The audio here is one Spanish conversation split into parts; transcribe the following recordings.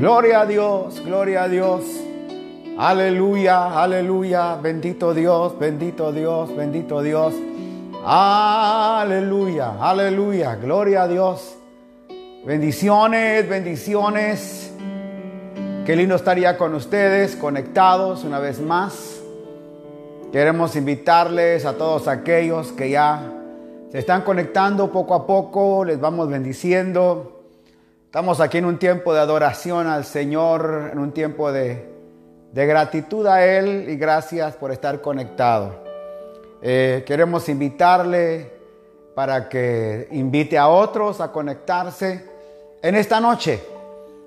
Gloria a Dios, gloria a Dios. Aleluya, aleluya. Bendito Dios, bendito Dios, bendito Dios. Aleluya, aleluya. Gloria a Dios. Bendiciones, bendiciones. Qué lindo estaría con ustedes, conectados una vez más. Queremos invitarles a todos aquellos que ya se están conectando poco a poco, les vamos bendiciendo. Estamos aquí en un tiempo de adoración al Señor, en un tiempo de, gratitud a Él y gracias por estar conectado. Eh, queremos invitarle para que invite a otros a conectarse. En esta noche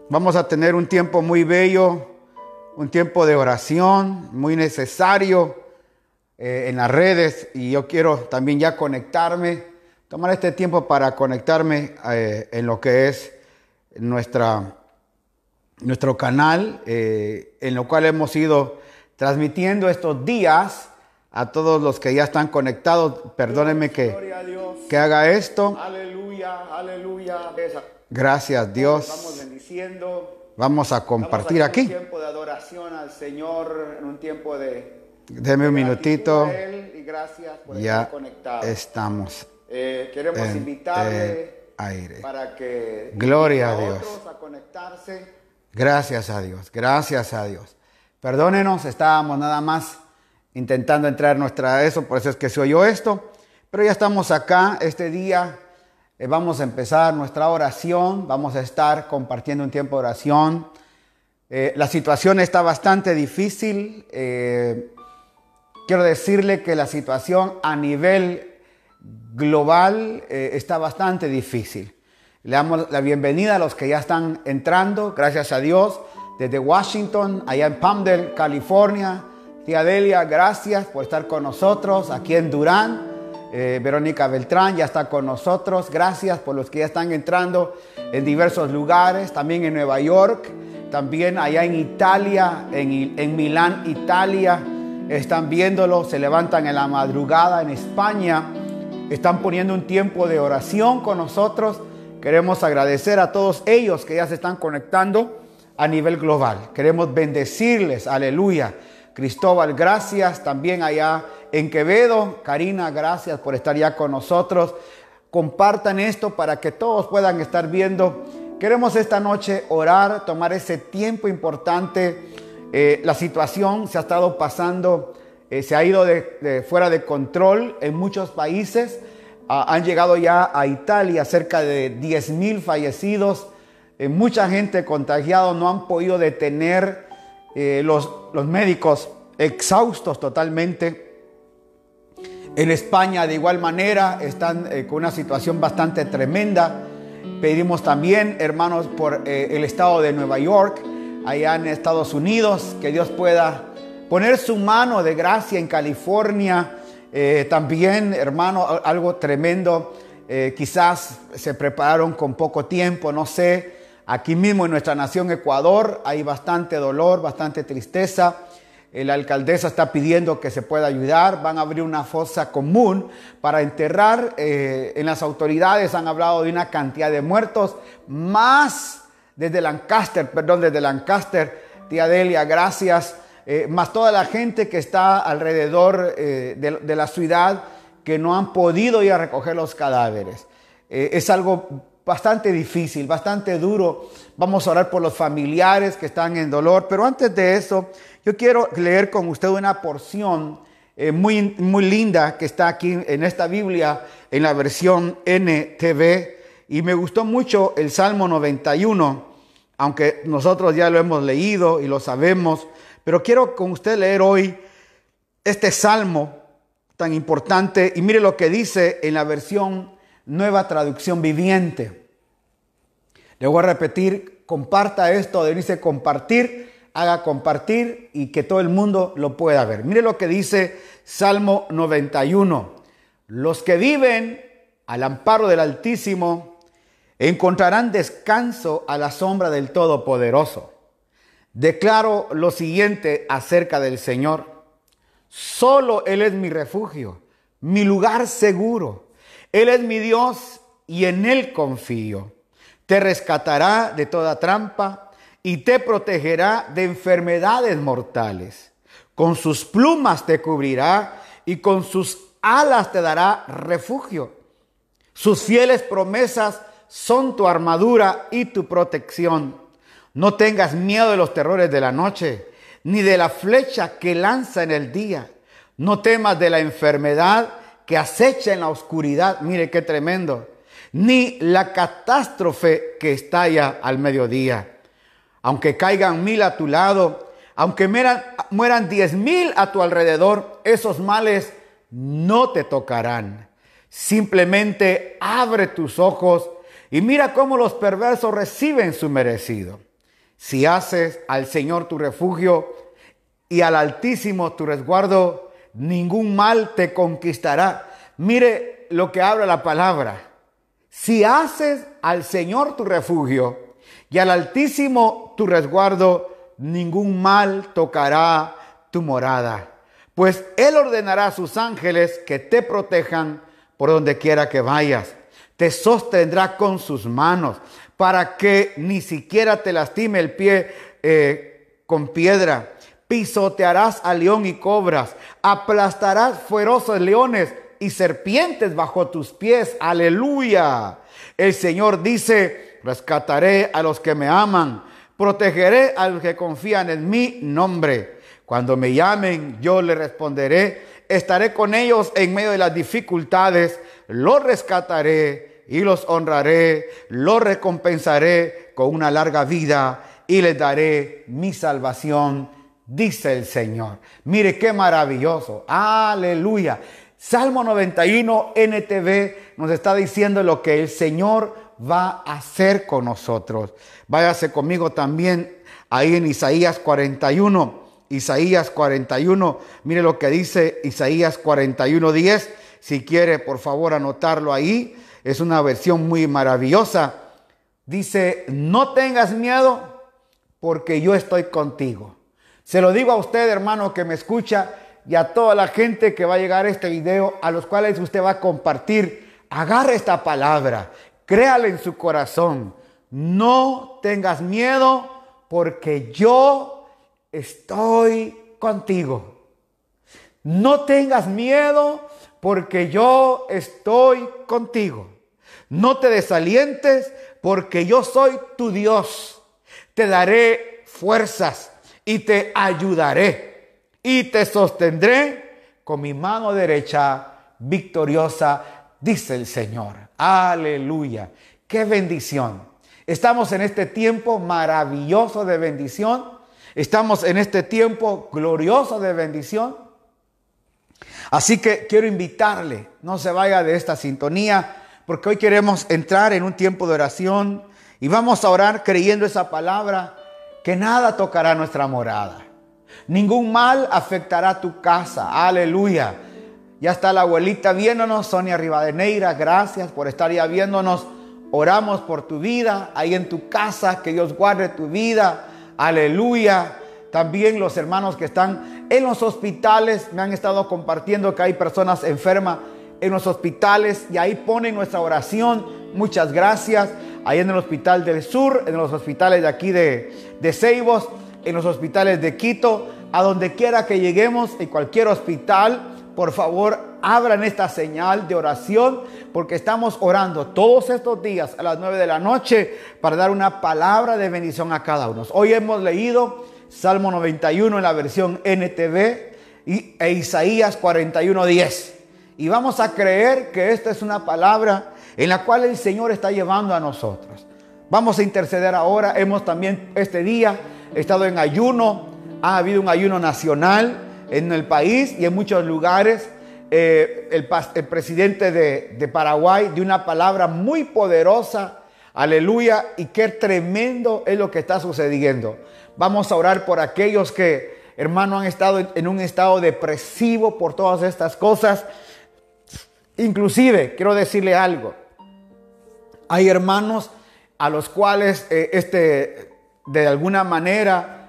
vamos a tener un tiempo muy bello, un tiempo de oración muy necesario eh, en las redes y yo quiero también ya conectarme, tomar este tiempo para conectarme eh, en lo que es nuestra, nuestro canal, eh, en lo cual hemos ido transmitiendo estos días a todos los que ya están conectados. Perdónenme que, que haga esto. Aleluya, aleluya. Gracias Dios. Vamos bendiciendo. Vamos a compartir aquí. Un tiempo de adoración al Señor, en un tiempo de... Deme un minutito. y gracias por ya estar estamos. Eh, queremos invitarle aire. Para que Gloria a Dios. A conectarse. Gracias a Dios, gracias a Dios. Perdónenos, estábamos nada más intentando entrar nuestra eso, por eso es que se oyó esto. Pero ya estamos acá este día. Eh, vamos a empezar nuestra oración. Vamos a estar compartiendo un tiempo de oración. Eh, la situación está bastante difícil. Eh, quiero decirle que la situación a nivel global eh, está bastante difícil. Le damos la bienvenida a los que ya están entrando, gracias a Dios, desde Washington, allá en Palmdale, California. Tía gracias por estar con nosotros aquí en Durán. Eh, Verónica Beltrán ya está con nosotros. Gracias por los que ya están entrando en diversos lugares, también en Nueva York, también allá en Italia, en, en Milán, Italia. Están viéndolo, se levantan en la madrugada en España están poniendo un tiempo de oración con nosotros. Queremos agradecer a todos ellos que ya se están conectando a nivel global. Queremos bendecirles, aleluya. Cristóbal, gracias también allá en Quevedo. Karina, gracias por estar ya con nosotros. Compartan esto para que todos puedan estar viendo. Queremos esta noche orar, tomar ese tiempo importante. Eh, la situación se ha estado pasando eh, se ha ido fuera de control en muchos países. Ah, han llegado ya a Italia cerca de 10 mil fallecidos. Eh, mucha gente contagiada no han podido detener eh, los médicos exhaustos totalmente. En España de igual manera están con una situación bastante tremenda. Pedimos también, hermanos, por el estado de Nueva York, allá en Estados Unidos, que Dios pueda poner su mano de gracia en California. Eh, también, hermano, algo tremendo. Eh, quizás se prepararon con poco tiempo, no sé. Aquí mismo en nuestra nación Ecuador hay bastante dolor, bastante tristeza. Eh, la alcaldesa está pidiendo que se pueda ayudar. Van a abrir una fosa común para enterrar. en las autoridades han hablado de una cantidad de muertos, más desde Lancaster, perdón, desde Lancaster. Tía Delia, gracias. Eh, más toda la gente que está alrededor eh, de, la ciudad que no han podido ir a recoger los cadáveres. Eh, es algo bastante difícil, bastante duro. Vamos a orar por los familiares que están en dolor, pero antes de eso, yo quiero leer con usted una porción muy, muy linda que está aquí en esta Biblia, en la versión NTV, y me gustó mucho el Salmo 91, aunque nosotros ya lo hemos leído y lo sabemos, pero quiero con usted leer hoy este salmo tan importante y mire lo que dice en la versión nueva traducción viviente. Le voy a repetir, comparta esto, dice compartir, haga compartir y que todo el mundo lo pueda ver. Mire lo que dice Salmo 91. Los que viven al amparo del Altísimo encontrarán descanso a la sombra del Todopoderoso. Declaro lo siguiente acerca del Señor. Solo Él es mi refugio, mi lugar seguro. Él es mi Dios y en Él confío. Te rescatará de toda trampa y te protegerá de enfermedades mortales. Con sus plumas te cubrirá y con sus alas te dará refugio. Sus fieles promesas son tu armadura y tu protección. No tengas miedo de los terrores de la noche, ni de la flecha que lanza en el día. No temas de la enfermedad que acecha en la oscuridad. Mire qué tremendo. Ni la catástrofe que estalla al mediodía aunque caigan mil a tu lado, aunque mueran, diez mil a tu alrededor, esos males no te tocarán. Simplemente abre tus ojos y mira cómo los perversos reciben su merecido. Si haces al Señor tu refugio y al Altísimo tu resguardo, ningún mal te conquistará. Mire lo que habla la palabra. Si haces al Señor tu refugio y al Altísimo tu resguardo, ningún mal tocará tu morada. Pues Él ordenará a sus ángeles que te protejan por donde quiera que vayas. Te sostendrá con sus manos para que ni siquiera te lastime el pie eh, con piedra. Pisotearás a león y cobras, aplastarás feroces leones y serpientes bajo tus pies. Aleluya. El Señor dice, rescataré a los que me aman, protegeré a los que confían en mi nombre. Cuando me llamen, yo les responderé, estaré con ellos en medio de las dificultades, los rescataré y los honraré, los recompensaré con una larga vida y les daré mi salvación, dice el Señor. Mire qué maravilloso, aleluya. Salmo 91 NTV nos está diciendo lo que el Señor va a hacer con nosotros. Váyase conmigo también ahí en Isaías 41. Isaías 41, mire lo que dice Isaías 41, 10. Si quiere, por favor, anotarlo ahí. Es una versión muy maravillosa. Dice, no tengas miedo porque yo estoy contigo. Se lo digo a usted, hermano, que me escucha y a toda la gente que va a llegar a este video, a los cuales usted va a compartir. Agarre esta palabra Créale en su corazón. No tengas miedo porque yo estoy contigo. No tengas miedo porque yo estoy contigo. No te desalientes porque yo soy tu Dios. Te daré fuerzas y te ayudaré y te sostendré con mi mano derecha victoriosa, dice el Señor. Aleluya. Qué bendición. Estamos en este tiempo maravilloso de bendición. Estamos en este tiempo glorioso de bendición. Así que quiero invitarle, no se vaya de esta sintonía, porque hoy queremos entrar en un tiempo de oración y vamos a orar creyendo esa palabra que nada tocará nuestra morada. Ningún mal afectará tu casa. Aleluya. Ya está la abuelita viéndonos, Sonia Rivadeneira, gracias por estar ya viéndonos. Oramos por tu vida ahí en tu casa, que Dios guarde tu vida. Aleluya. También los hermanos que están en los hospitales me han estado compartiendo que hay personas enfermas en los hospitales y ahí ponen nuestra oración. Muchas gracias. Ahí en el Hospital del Sur, en los hospitales de aquí de, de Ceibos, en los hospitales de Quito, a donde quiera que lleguemos, en cualquier hospital por favor, abran esta señal de oración porque estamos orando todos estos días a las 9 de la noche para dar una palabra de bendición a cada uno. Hoy hemos leído Salmo 91 en la versión NTV y, e Isaías 41.10. Y vamos a creer que esta es una palabra en la cual el Señor está llevando a nosotros. Vamos a interceder ahora. Hemos también este día estado en ayuno. Ha habido un ayuno nacional en el país y en muchos lugares. Eh, el, presidente de, de Paraguay dio una palabra muy poderosa. Aleluya. Y qué tremendo es lo que está sucediendo. Vamos a orar por aquellos que, hermano, han estado en un estado depresivo por todas estas cosas. Inclusive, quiero decirle algo. Hay hermanos a los cuales eh, este, de alguna manera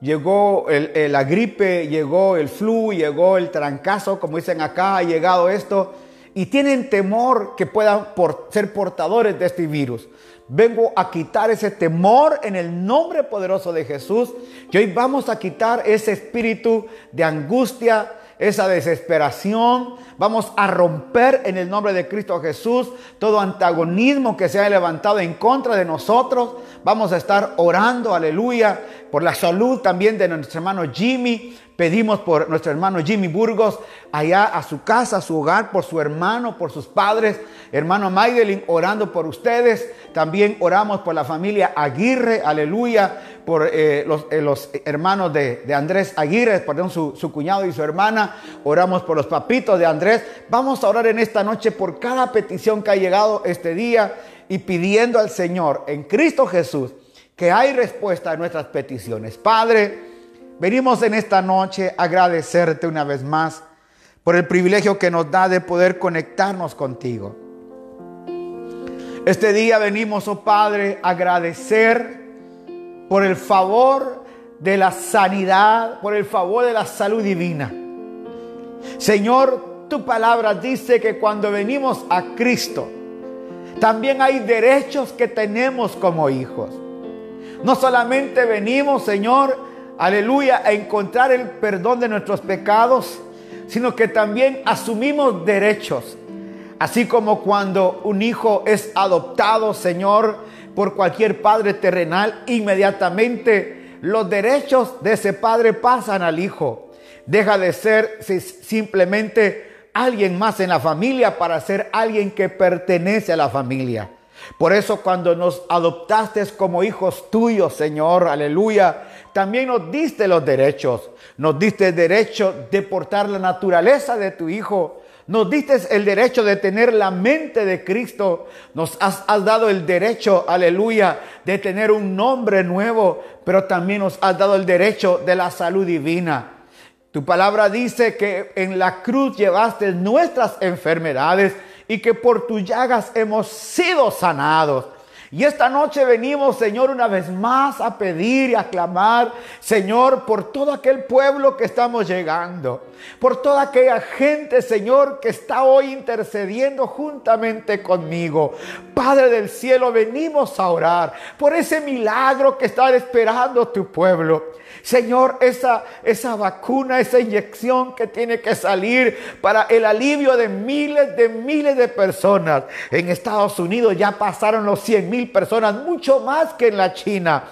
Llegó la gripe, llegó el flu, llegó el trancazo, como dicen acá, ha llegado esto. y tienen temor que puedan ser portadores de este virus. Vengo a quitar ese temor en el nombre poderoso de Jesús. Y hoy vamos a quitar ese espíritu de angustia, esa desesperación. Vamos a romper en el nombre de Cristo Jesús todo antagonismo que se haya levantado en contra de nosotros. Vamos a estar orando, aleluya, por la salud también de nuestro hermano Jimmy. Pedimos por nuestro hermano Jimmy Burgos, allá a su casa, a su hogar, por su hermano, por sus padres. Hermano Maidelin, orando por ustedes. También oramos por la familia Aguirre, aleluya, por eh, eh, los, hermanos de, Andrés Aguirre, perdón, su, su cuñado y su hermana. Oramos por los papitos de Andrés. Vamos a orar en esta noche por cada petición que ha llegado este día y pidiendo al Señor en Cristo Jesús que hay respuesta a nuestras peticiones. Padre, Venimos en esta noche a agradecerte una vez más por el privilegio que nos da de poder conectarnos contigo. Este día venimos, oh Padre, a agradecer por el favor de la sanidad, por el favor de la salud divina. Señor, tu palabra dice que cuando venimos a Cristo, también hay derechos que tenemos como hijos. No solamente venimos, Señor, aleluya, a encontrar el perdón de nuestros pecados, sino que también asumimos derechos. Así como cuando un hijo es adoptado, Señor, por cualquier padre terrenal, inmediatamente los derechos de ese padre pasan al hijo. Deja de ser simplemente alguien más en la familia para ser alguien que pertenece a la familia. Por eso cuando nos adoptaste como hijos tuyos, Señor, aleluya, también nos diste los derechos. Nos diste el derecho de portar la naturaleza de tu Hijo. Nos diste el derecho de tener la mente de Cristo. Nos has, has, dado el derecho, aleluya, de tener un nombre nuevo, pero también nos has dado el derecho de la salud divina. Tu palabra dice que en la cruz llevaste nuestras enfermedades y que por tus llagas hemos sido sanados. Y esta noche venimos, Señor, una vez más a pedir y a clamar, Señor, por todo aquel pueblo que estamos llegando, por toda aquella gente, Señor, que está hoy intercediendo juntamente conmigo. Padre del cielo, venimos a orar por ese milagro que está esperando tu pueblo. Señor, esa, esa vacuna, esa inyección que tiene que salir para el alivio de miles de miles de personas. En Estados Unidos ya pasaron los 100 mil personas, mucho más que en la China.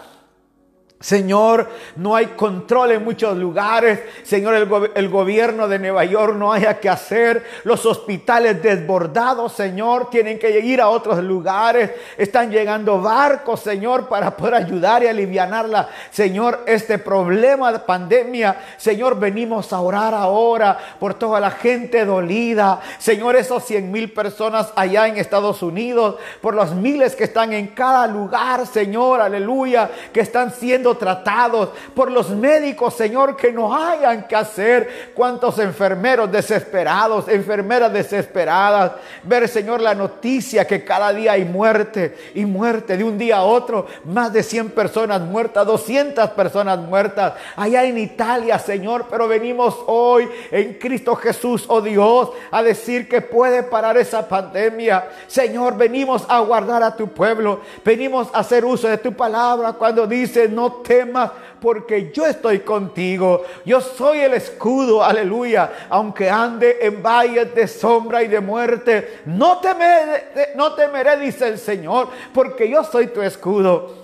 Señor, no hay control en muchos lugares. Señor, el, gobierno de Nueva York no haya que hacer. Los hospitales desbordados, Señor, tienen que ir a otros lugares. Están llegando barcos, Señor, para poder ayudar y aliviarla. Señor, este problema de pandemia, Señor, venimos a orar ahora por toda la gente dolida. Señor, esos 100 mil personas allá en Estados Unidos, por los miles que están en cada lugar, Señor, aleluya, que están siendo tratados por los médicos, Señor, que no hayan que hacer. Cuántos enfermeros desesperados, enfermeras desesperadas. Ver, Señor, la noticia que cada día hay muerte y muerte de un día a otro. Más de 100 personas muertas, 200 personas muertas. Allá en Italia, Señor, pero venimos hoy en Cristo Jesús, oh Dios, a decir que puede parar esa pandemia. Señor, venimos a guardar a tu pueblo. Venimos a hacer uso de tu palabra cuando dice, no temas porque yo estoy contigo. Yo soy el escudo, aleluya. Aunque ande en valles de sombra y de muerte, no temeré, no temeré, dice el Señor, porque yo soy tu escudo.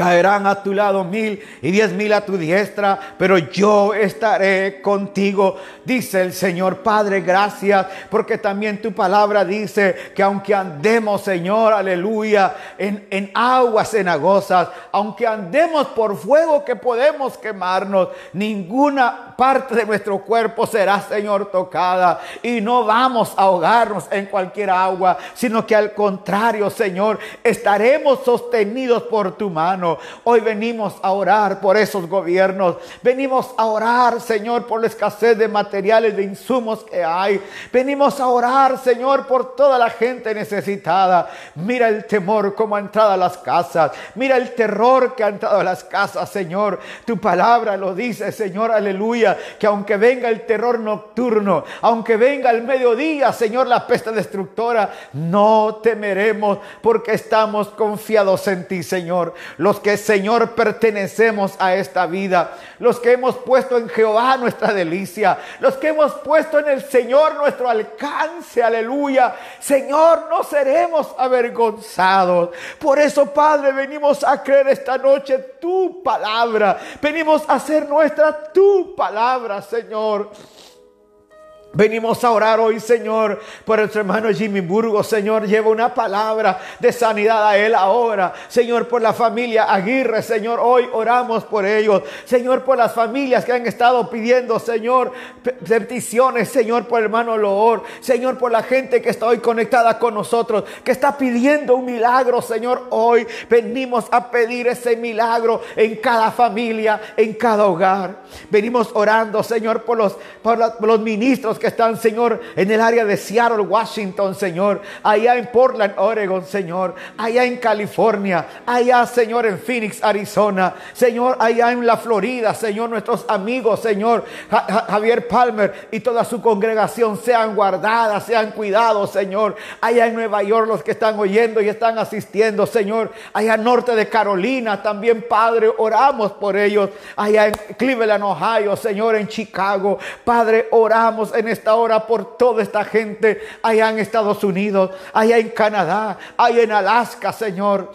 Caerán a tu lado mil y diez mil a tu diestra, pero yo estaré contigo, dice el Señor Padre. Gracias, porque también tu palabra dice que aunque andemos, Señor, aleluya, en, en aguas cenagosas, aunque andemos por fuego que podemos quemarnos, ninguna parte de nuestro cuerpo será, Señor, tocada y no vamos a ahogarnos en cualquier agua, sino que al contrario, Señor, estaremos sostenidos por tu mano Hoy venimos a orar por esos gobiernos. Venimos a orar, Señor, por la escasez de materiales, de insumos que hay. Venimos a orar, Señor, por toda la gente necesitada. Mira el temor como ha entrado a las casas. Mira el terror que ha entrado a las casas, Señor. Tu palabra lo dice, Señor, aleluya, que aunque venga el terror nocturno, aunque venga el mediodía, Señor, la peste destructora, no temeremos porque estamos confiados en ti, Señor. Los que, Señor, pertenecemos a esta vida, los que hemos puesto en Jehová nuestra delicia, los que hemos puesto en el Señor nuestro alcance, aleluya. Señor, no seremos avergonzados. Por eso, Padre, venimos a creer esta noche tu palabra. Venimos a hacer nuestra tu palabra, Señor. Venimos a orar hoy, Señor, por nuestro hermano Jimmy Burgos. Señor, lleva una palabra de sanidad a él ahora. Señor, por la familia Aguirre, Señor, hoy oramos por ellos. Señor, por las familias que han estado pidiendo, Señor, peticiones, Señor, por el hermano Loor. Señor, por la gente que está hoy conectada con nosotros, que está pidiendo un milagro, Señor. Hoy venimos a pedir ese milagro en cada familia, en cada hogar. Venimos orando, Señor, por los, por los ministros que están, Señor, en el área de Seattle, Washington, Señor, allá en Portland, Oregon, Señor, allá en California, allá, Señor, en Phoenix, Arizona, Señor, allá en la Florida, Señor, nuestros amigos, Señor, Javier Palmer y toda su congregación sean guardadas, sean cuidados, Señor, allá en Nueva York, los que están oyendo y están asistiendo, Señor, allá norte de Carolina, también, Padre, oramos por ellos, allá en Cleveland, Ohio, Señor, en Chicago, Padre, oramos en esta hora por toda esta gente allá en Estados Unidos, allá en Canadá, allá en Alaska, Señor.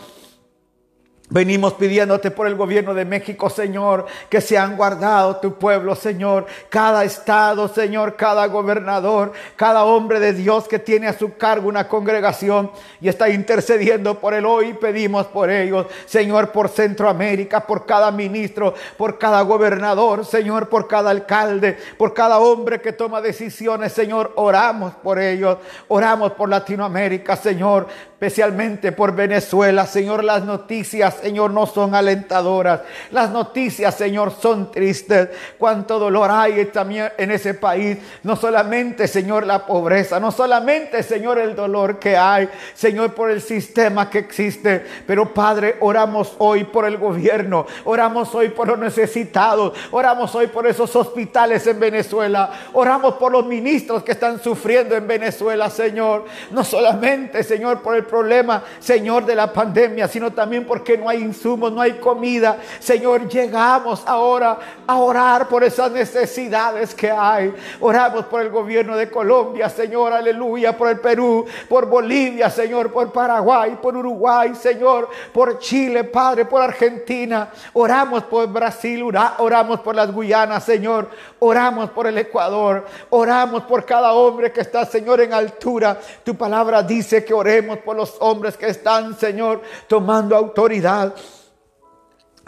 Venimos pidiéndote por el gobierno de México, Señor, que se han guardado tu pueblo, Señor. Cada estado, Señor, cada gobernador, cada hombre de Dios que tiene a su cargo una congregación y está intercediendo por él hoy. Pedimos por ellos, Señor, por Centroamérica, por cada ministro, por cada gobernador, Señor, por cada alcalde, por cada hombre que toma decisiones, Señor. Oramos por ellos. Oramos por Latinoamérica, Señor, especialmente por Venezuela, Señor. Las noticias Señor, no son alentadoras. Las noticias, Señor, son tristes. Cuánto dolor hay también en ese país. No solamente, Señor, la pobreza, no solamente, Señor, el dolor que hay, Señor, por el sistema que existe. Pero, Padre, oramos hoy por el gobierno, oramos hoy por los necesitados, oramos hoy por esos hospitales en Venezuela, oramos por los ministros que están sufriendo en Venezuela, Señor. No solamente, Señor, por el problema, Señor, de la pandemia, sino también porque no hay insumos, no hay comida. Señor, llegamos ahora a orar por esas necesidades que hay. Oramos por el gobierno de Colombia, Señor, aleluya, por el Perú, por Bolivia, Señor, por Paraguay, por Uruguay, Señor, por Chile, Padre, por Argentina. Oramos por Brasil, oramos por las Guyanas, Señor. Oramos por el Ecuador. Oramos por cada hombre que está, Señor, en altura. Tu palabra dice que oremos por los hombres que están, Señor, tomando autoridad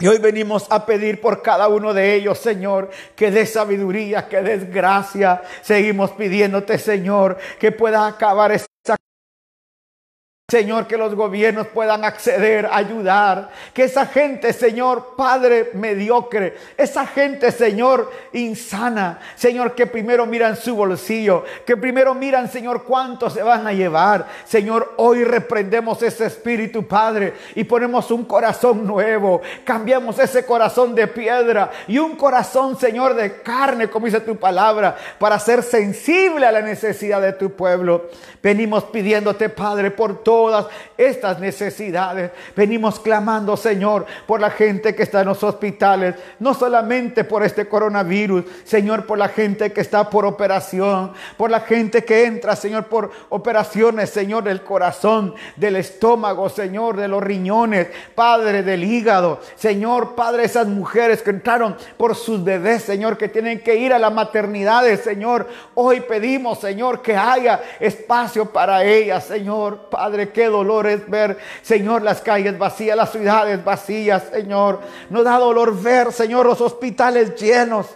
y hoy venimos a pedir por cada uno de ellos, Señor, que dé sabiduría, que des gracia. Seguimos pidiéndote, Señor, que pueda acabar esta Señor, que los gobiernos puedan acceder, ayudar, que esa gente, Señor, Padre mediocre, esa gente, Señor, insana, Señor, que primero miran su bolsillo, que primero miran, Señor, cuánto se van a llevar. Señor, hoy reprendemos ese espíritu, Padre, y ponemos un corazón nuevo, cambiamos ese corazón de piedra y un corazón, Señor, de carne, como dice tu palabra, para ser sensible a la necesidad de tu pueblo. Venimos pidiéndote, Padre, por todo todas estas necesidades. Venimos clamando, Señor, por la gente que está en los hospitales, no solamente por este coronavirus, Señor, por la gente que está por operación, por la gente que entra, Señor, por operaciones, Señor, del corazón, del estómago, Señor, de los riñones, Padre, del hígado, Señor, Padre, esas mujeres que entraron por sus bebés, Señor, que tienen que ir a la maternidad, Señor. Hoy pedimos, Señor, que haya espacio para ellas, Señor, Padre, qué dolor es ver, Señor, las calles vacías, las ciudades vacías, Señor. Nos da dolor ver, Señor, los hospitales llenos.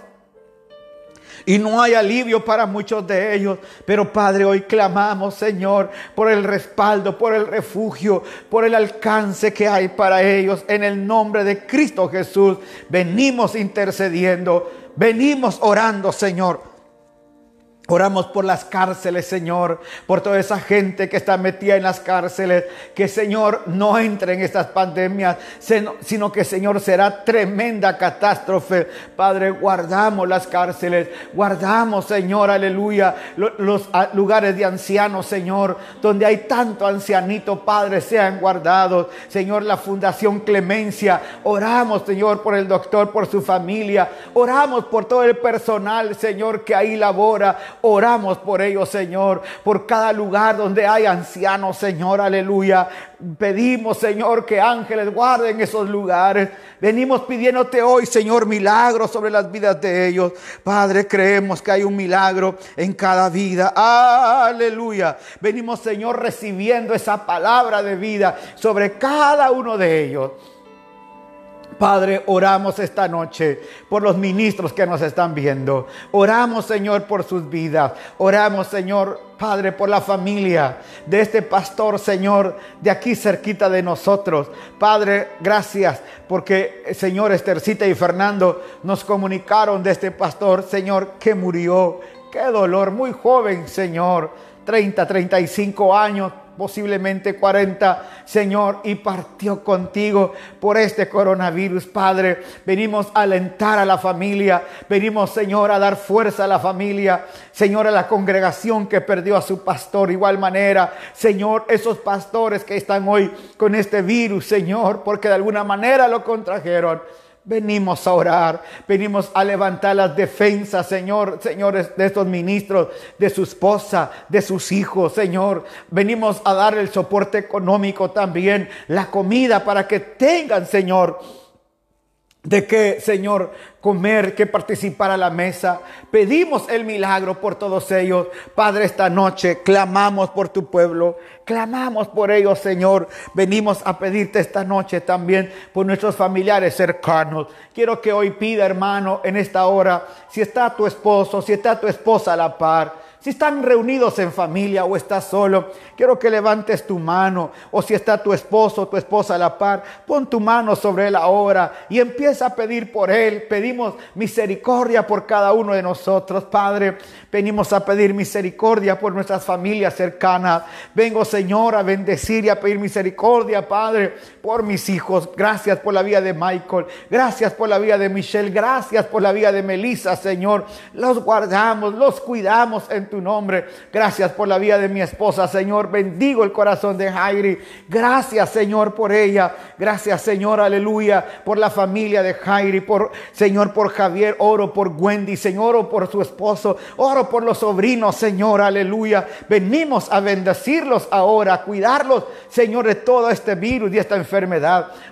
Y no hay alivio para muchos de ellos. Pero Padre, hoy clamamos, Señor, por el respaldo, por el refugio, por el alcance que hay para ellos. En el nombre de Cristo Jesús, venimos intercediendo, venimos orando, Señor Oramos por las cárceles, Señor, por toda esa gente que está metida en las cárceles, que Señor no entre en estas pandemias, sino que Señor será tremenda catástrofe. Padre, guardamos las cárceles, guardamos, Señor, aleluya, los lugares de ancianos, Señor, donde hay tanto ancianito, Padre, sean guardados. Señor, la Fundación Clemencia, oramos, Señor, por el doctor, por su familia, oramos por todo el personal, Señor, que ahí labora Oramos por ellos, Señor, por cada lugar donde hay ancianos, Señor, aleluya. Pedimos, Señor, que ángeles guarden esos lugares. Venimos pidiéndote hoy, Señor, milagros sobre las vidas de ellos. Padre, creemos que hay un milagro en cada vida. Aleluya. Venimos, Señor, recibiendo esa palabra de vida sobre cada uno de ellos. Padre, oramos esta noche por los ministros que nos están viendo. Oramos, Señor, por sus vidas. Oramos, Señor, Padre, por la familia de este pastor, Señor, de aquí cerquita de nosotros. Padre, gracias porque, Señor, Estercita y Fernando nos comunicaron de este pastor, Señor, que murió. Qué dolor, muy joven, Señor. 30, 35 años, posiblemente 40, Señor, y partió contigo por este coronavirus, Padre. Venimos a alentar a la familia, venimos, Señor, a dar fuerza a la familia, Señor, a la congregación que perdió a su pastor, igual manera, Señor, esos pastores que están hoy con este virus, Señor, porque de alguna manera lo contrajeron. Venimos a orar, venimos a levantar las defensas, Señor, señores, de estos ministros, de su esposa, de sus hijos, Señor. Venimos a dar el soporte económico también, la comida para que tengan, Señor de que, Señor, comer, que participar a la mesa. Pedimos el milagro por todos ellos. Padre, esta noche clamamos por tu pueblo, clamamos por ellos, Señor. Venimos a pedirte esta noche también por nuestros familiares cercanos. Quiero que hoy pida, hermano, en esta hora, si está tu esposo, si está tu esposa a la par si están reunidos en familia o estás solo, quiero que levantes tu mano. O si está tu esposo o tu esposa a la par, pon tu mano sobre él ahora y empieza a pedir por él. Pedimos misericordia por cada uno de nosotros, Padre. Venimos a pedir misericordia por nuestras familias cercanas. Vengo, Señor, a bendecir y a pedir misericordia, Padre, por mis hijos. Gracias por la vida de Michael. Gracias por la vida de Michelle. Gracias por la vida de Melissa, Señor. Los guardamos, los cuidamos en tu nombre. Gracias por la vida de mi esposa, Señor. Bendigo el corazón de Jairi. Gracias, Señor, por ella. Gracias, Señor, aleluya, por la familia de Jairi, por Señor, por Javier, oro por Wendy, Señor, oro por su esposo, oro por los sobrinos, Señor, aleluya. Venimos a bendecirlos ahora, a cuidarlos, Señor, de todo este virus y esta enfermedad.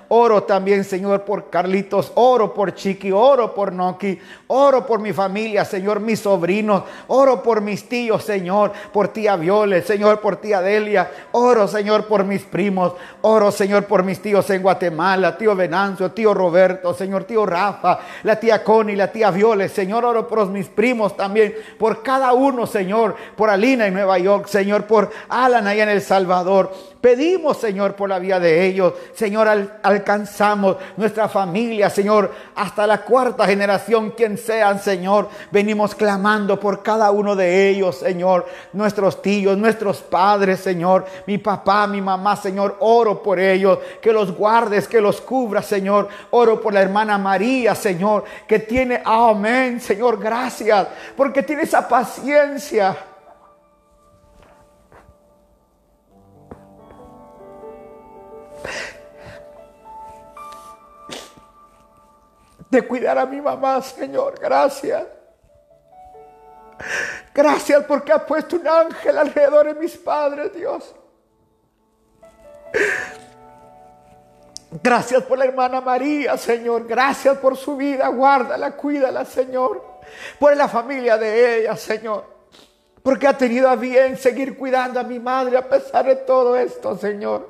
Oro también, Señor, por Carlitos, oro por Chiqui, oro por Noki, oro por mi familia, Señor, mis sobrinos, oro por mis tíos, Señor, por tía Viole, Señor, por tía Delia. Oro, Señor, por mis primos. Oro, Señor, por mis tíos en Guatemala, tío Venancio, tío Roberto, Señor, tío Rafa, la tía Connie, la tía Viole. Señor, oro por mis primos también, por cada uno, Señor, por Alina en Nueva York, Señor, por Alan allá en El Salvador. Pedimos, Señor, por la vida de ellos. Señor, alcanzamos nuestra familia, Señor, hasta la cuarta generación, quien sean, Señor. Venimos clamando por cada uno de ellos, Señor. Nuestros tíos, nuestros padres, Señor. Mi papá, mi mamá, Señor. Oro por ellos. Que los guardes, que los cubras, Señor. Oro por la hermana María, Señor. Que tiene, amén, Señor. Gracias. Porque tiene esa paciencia de cuidar a mi mamá, Señor. Gracias. Gracias porque ha puesto un ángel alrededor de mis padres, Dios. Gracias por la hermana María, Señor. Gracias por su vida. Guárdala, cuídala, Señor. Por la familia de ella, Señor. Porque ha tenido a bien seguir cuidando a mi madre a pesar de todo esto, Señor.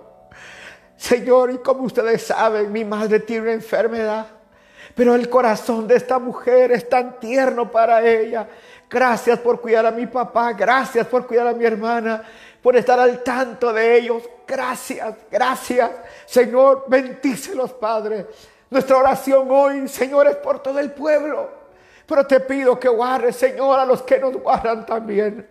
Señor, y como ustedes saben, mi madre tiene una enfermedad. Pero el corazón de esta mujer es tan tierno para ella. Gracias por cuidar a mi papá, gracias por cuidar a mi hermana, por estar al tanto de ellos. Gracias, gracias. Señor, bendícelos, Padre. Nuestra oración hoy, Señor, es por todo el pueblo. Pero te pido que guardes, Señor, a los que nos guardan también.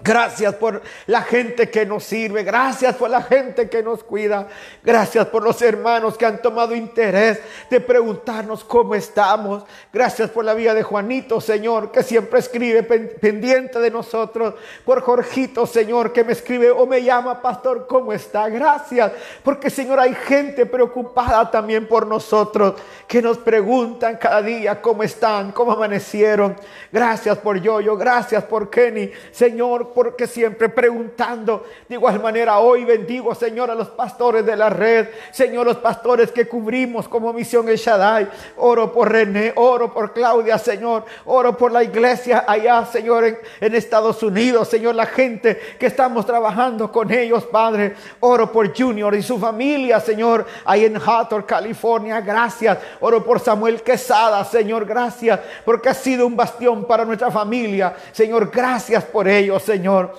Gracias por la gente que nos sirve. Gracias por la gente que nos cuida. Gracias por los hermanos que han tomado interés de preguntarnos cómo estamos. Gracias por la vida de Juanito, Señor, que siempre escribe pendiente de nosotros. Por Jorgito, Señor, que me escribe o me llama, Pastor, ¿cómo está? Gracias. Porque, Señor, hay gente preocupada también por nosotros que nos preguntan cada día cómo están, cómo amanecieron. Gracias por Yoyo. Gracias por Kenny. Señor, porque siempre preguntando. De igual manera, hoy bendigo, Señor, a los pastores de la red, Señor, los pastores que cubrimos como misión El Shaddai. Oro por René, oro por Claudia, Señor, oro por la iglesia allá, Señor, en, en Estados Unidos, Señor, la gente que estamos trabajando con ellos, Padre. Oro por Junior y su familia, Señor, ahí en Hathor, California. Gracias. Oro por Samuel Quesada, Señor, gracias, porque ha sido un bastión para nuestra familia. Señor, gracias por ello, Señor. Señor.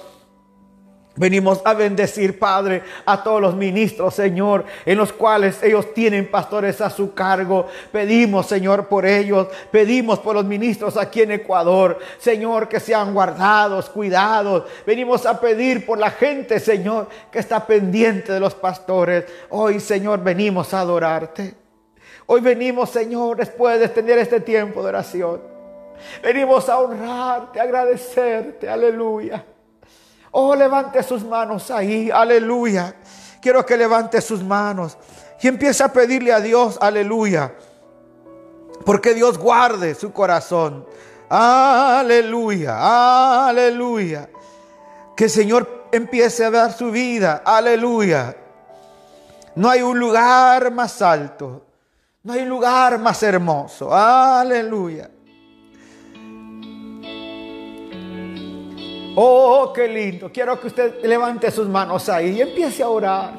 Venimos a bendecir, Padre, a todos los ministros, Señor, en los cuales ellos tienen pastores a su cargo. Pedimos, Señor, por ellos. Pedimos por los ministros aquí en Ecuador, Señor, que sean guardados, cuidados. Venimos a pedir por la gente, Señor, que está pendiente de los pastores. Hoy, Señor, venimos a adorarte. Hoy venimos, Señor, después de tener este tiempo de oración. Venimos a honrarte, a agradecerte. Aleluya. Oh, levante sus manos ahí. Aleluya. Quiero que levante sus manos y empiece a pedirle a Dios. Aleluya. Porque Dios guarde su corazón. Aleluya. Aleluya. Que el Señor empiece a dar su vida. Aleluya. No hay un lugar más alto. No hay un lugar más hermoso. Aleluya. Oh, qué lindo. Quiero que usted levante sus manos ahí y empiece a orar.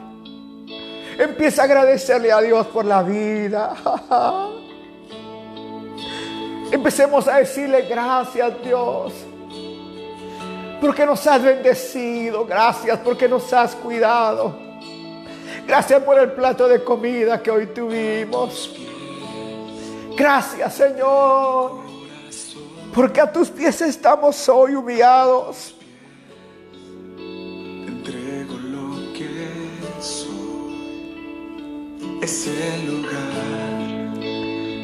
Empiece a agradecerle a Dios por la vida. Empecemos a decirle gracias Dios. Porque nos has bendecido. Gracias porque nos has cuidado. Gracias por el plato de comida que hoy tuvimos. Gracias Señor porque a tus pies estamos hoy humillados. Te entrego lo que soy. Es el lugar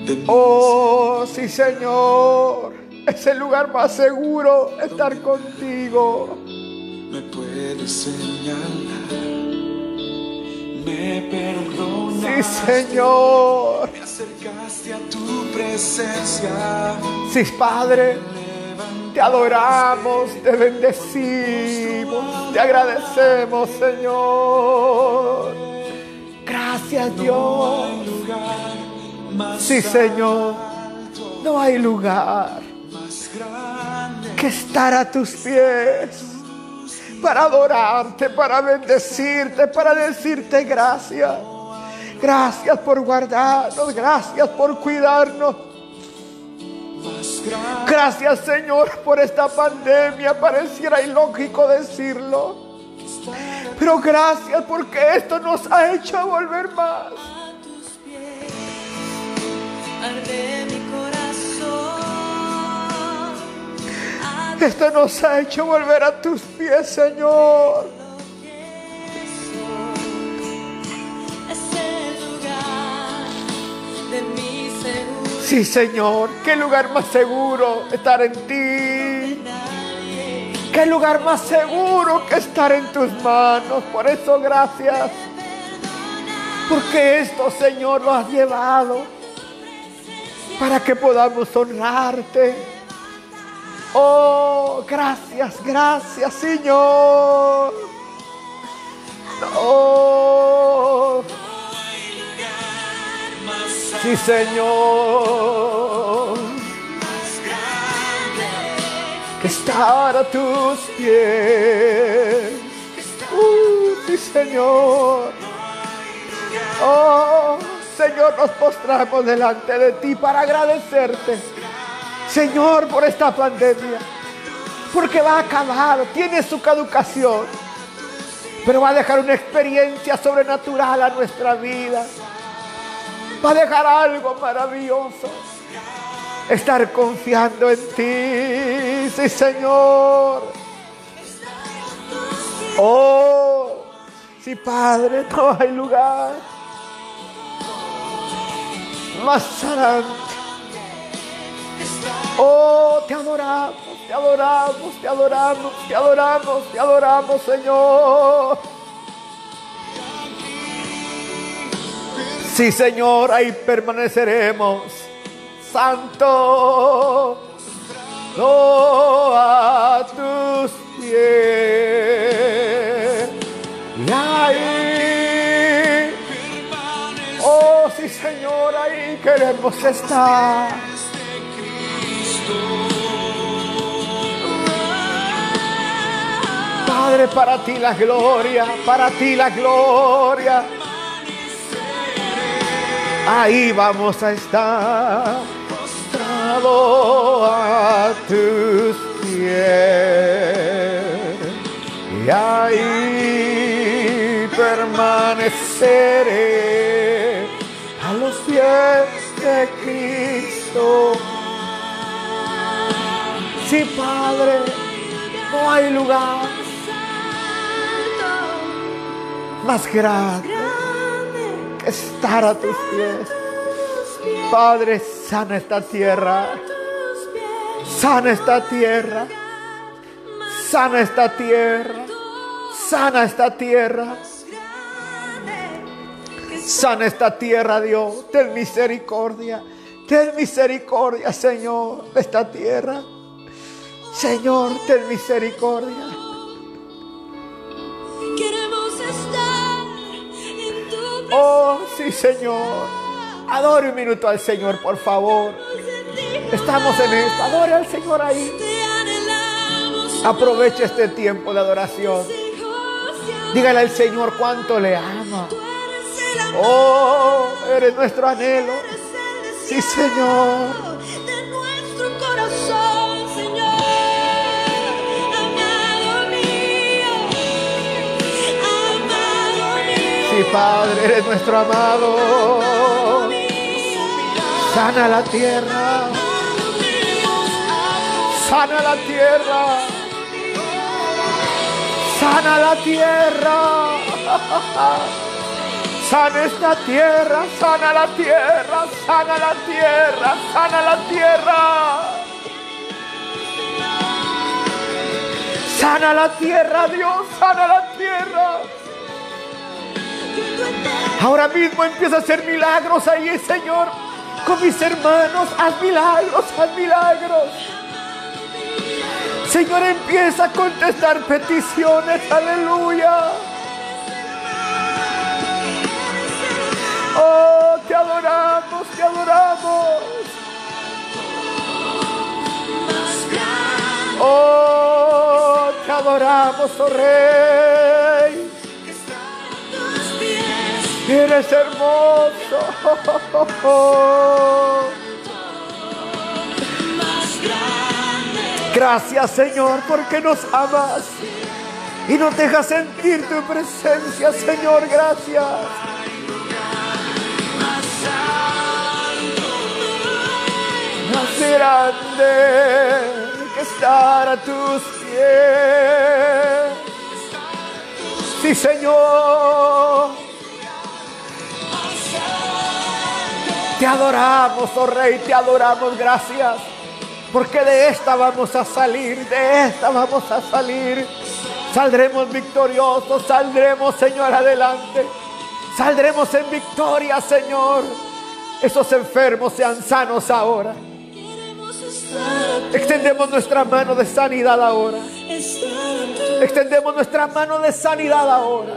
de Oh, sí, Señor. Es el lugar más seguro estar contigo. Me puedes señalar. Me perdonas. Sí, Señor. Me acercaste a tu presencia. Sí, Padre. Te adoramos, te bendecimos, te agradecemos, Señor. Gracias, Dios. Sí, Señor. No hay lugar que estar a tus pies para adorarte, para bendecirte, para decirte gracias. Gracias por guardarnos, gracias por cuidarnos. Gracias Señor por esta pandemia, pareciera ilógico decirlo. Pero gracias porque esto nos ha hecho volver más. Esto nos ha hecho volver a tus pies, Señor. Sí, Señor, qué lugar más seguro estar en ti. Qué lugar más seguro que estar en tus manos. Por eso, gracias. Porque esto, Señor, lo has llevado para que podamos honrarte Oh, gracias, gracias, Señor. Oh, sí, Señor. Que estar a tus pies. Uh, sí, Señor. Oh, Señor, nos postramos delante de ti para agradecerte. Señor, por esta pandemia. Porque va a acabar, tiene su caducación. Pero va a dejar una experiencia sobrenatural a nuestra vida. Va a dejar algo maravilloso. Estar confiando en ti, sí Señor. Oh, sí Padre, no hay lugar más adelante. Oh, te adoramos, te adoramos, te adoramos, te adoramos, te adoramos, Señor. Sí, Señor, ahí permaneceremos. Santo, no a tus pies. Ahí, oh sí, Señor, ahí queremos estar. Padre, para ti la gloria, para ti la gloria. Ahí vamos a estar postrado a tus pies. Y ahí permaneceré a los pies de Cristo. Sí, Padre, no hay lugar más grande que estar a tus pies. Padre, sana esta tierra. Sana esta tierra. Sana esta tierra. Sana esta tierra. Sana esta tierra, Dios. Ten misericordia. Ten misericordia, Señor, de esta tierra. Señor, ten misericordia. Oh, sí, Señor. Adore un minuto al Señor, por favor. Estamos en esto. Adore al Señor ahí. Aproveche este tiempo de adoración. Dígale al Señor cuánto le ama. Oh, eres nuestro anhelo. Sí, Señor. de nuestro corazón, Sí, Padre, eres nuestro amado. Sana la tierra. Sana la tierra. Sana la tierra. Sana esta tierra, sana la tierra, sana la tierra, sana la tierra. Sana la tierra, Dios, sana la tierra. Ahora mismo empieza a hacer milagros ahí, Señor. Con mis hermanos, haz milagros, haz milagros. Señor, empieza a contestar peticiones, aleluya. Oh, te adoramos, te adoramos. Oh, te adoramos, oh Rey. Eres hermoso. Gracias Señor porque nos amas y nos dejas sentir tu presencia Señor. Gracias. Más grande que estar a tus pies. Sí Señor. Te adoramos, oh Rey, te adoramos, gracias. Porque de esta vamos a salir, de esta vamos a salir. Saldremos victoriosos, saldremos, Señor, adelante. Saldremos en victoria, Señor. Esos enfermos sean sanos ahora. Extendemos nuestra mano de sanidad ahora. Extendemos nuestra mano de sanidad ahora.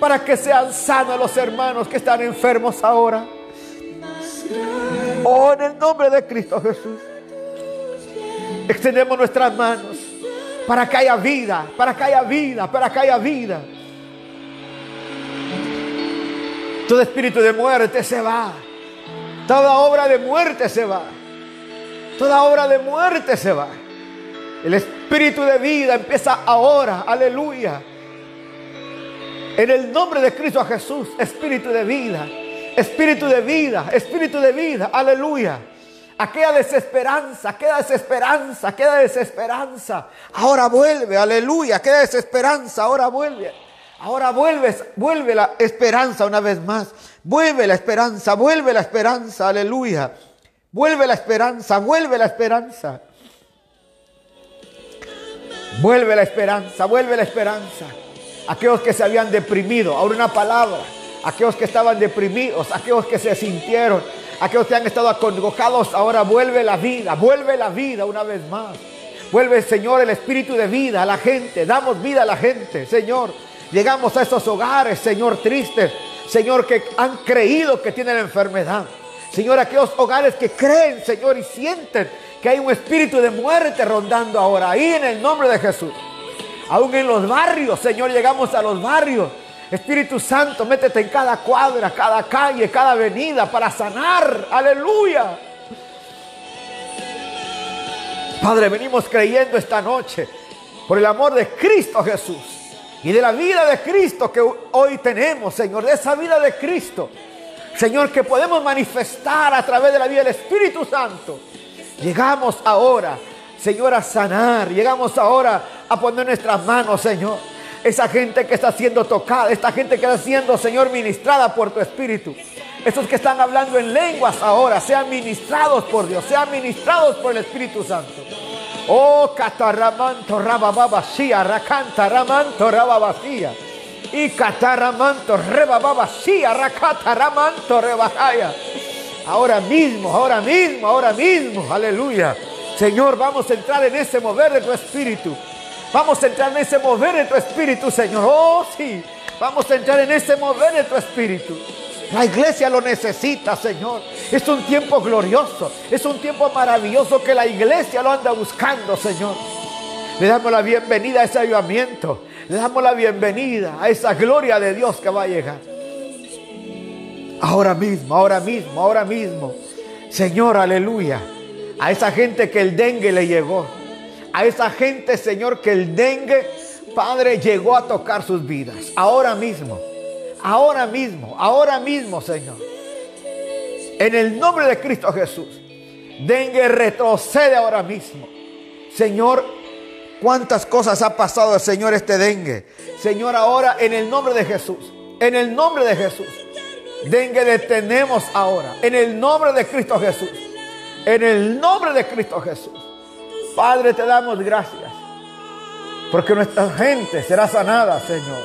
Para que sean sanos los hermanos que están enfermos ahora. Oh, en el nombre de Cristo Jesús. Extendemos nuestras manos para que haya vida, para que haya vida, para que haya vida. Todo espíritu de muerte se va. Toda obra de muerte se va. Toda obra de muerte se va. El espíritu de vida empieza ahora. Aleluya. En el nombre de Cristo Jesús, espíritu de vida. Espíritu de vida, espíritu de vida. Aleluya. Aquella desesperanza, aquella desesperanza, aquella desesperanza. Ahora vuelve, aleluya. Aquella desesperanza, ahora vuelve. Ahora vuelves, vuelve la esperanza una vez más. Vuelve la esperanza, vuelve la esperanza, aleluya. Vuelve la esperanza, vuelve la esperanza. Vuelve la esperanza, vuelve la esperanza. Aquellos que se habían deprimido, ahora una palabra. Aquellos que estaban deprimidos, aquellos que se sintieron, aquellos que han estado acongojados, ahora vuelve la vida, vuelve la vida una vez más. Vuelve, Señor, el espíritu de vida a la gente. Damos vida a la gente, Señor. Llegamos a esos hogares, Señor, tristes. Señor, que han creído que tienen la enfermedad. Señor, aquellos hogares que creen, Señor, y sienten que hay un espíritu de muerte rondando ahora. Ahí en el nombre de Jesús. Aún en los barrios, Señor, llegamos a los barrios. Espíritu Santo, métete en cada cuadra, cada calle, cada avenida para sanar. Aleluya. Padre, venimos creyendo esta noche por el amor de Cristo Jesús y de la vida de Cristo que hoy tenemos, Señor, de esa vida de Cristo. Señor, que podemos manifestar a través de la vida del Espíritu Santo. Llegamos ahora, Señor, a sanar. Llegamos ahora a poner nuestras manos, Señor. Esa gente que está siendo tocada, esta gente que está siendo, Señor, ministrada por tu Espíritu. Esos que están hablando en lenguas ahora, sean ministrados por Dios, sean ministrados por el Espíritu Santo. Oh, cataramanto rabababashia, racanta ramanto. Y cataramanto rebababashia, racata ramanto. Ahora mismo, ahora mismo, ahora mismo, aleluya. Señor, vamos a entrar en ese mover de tu Espíritu. Vamos a entrar en ese mover de tu Espíritu, Señor. Oh, sí. Vamos a entrar en ese mover de tu Espíritu. La iglesia lo necesita, Señor. Es un tiempo glorioso. Es un tiempo maravilloso que la iglesia lo anda buscando, Señor. Le damos la bienvenida a ese avivamiento. Le damos la bienvenida a esa gloria de Dios que va a llegar. Ahora mismo, ahora mismo, ahora mismo. Señor, aleluya. A esa gente que el dengue le llegó. A esa gente, Señor, que el dengue, Padre, llegó a tocar sus vidas. Ahora mismo. Ahora mismo, ahora mismo, Señor. En el nombre de Cristo Jesús. Dengue retrocede ahora mismo. Señor, cuántas cosas ha pasado, Señor, este dengue. Señor, ahora en el nombre de Jesús. En el nombre de Jesús. Dengue detenemos ahora. En el nombre de Cristo Jesús. En el nombre de Cristo Jesús. Padre, te damos gracias. Porque nuestra gente será sanada, Señor.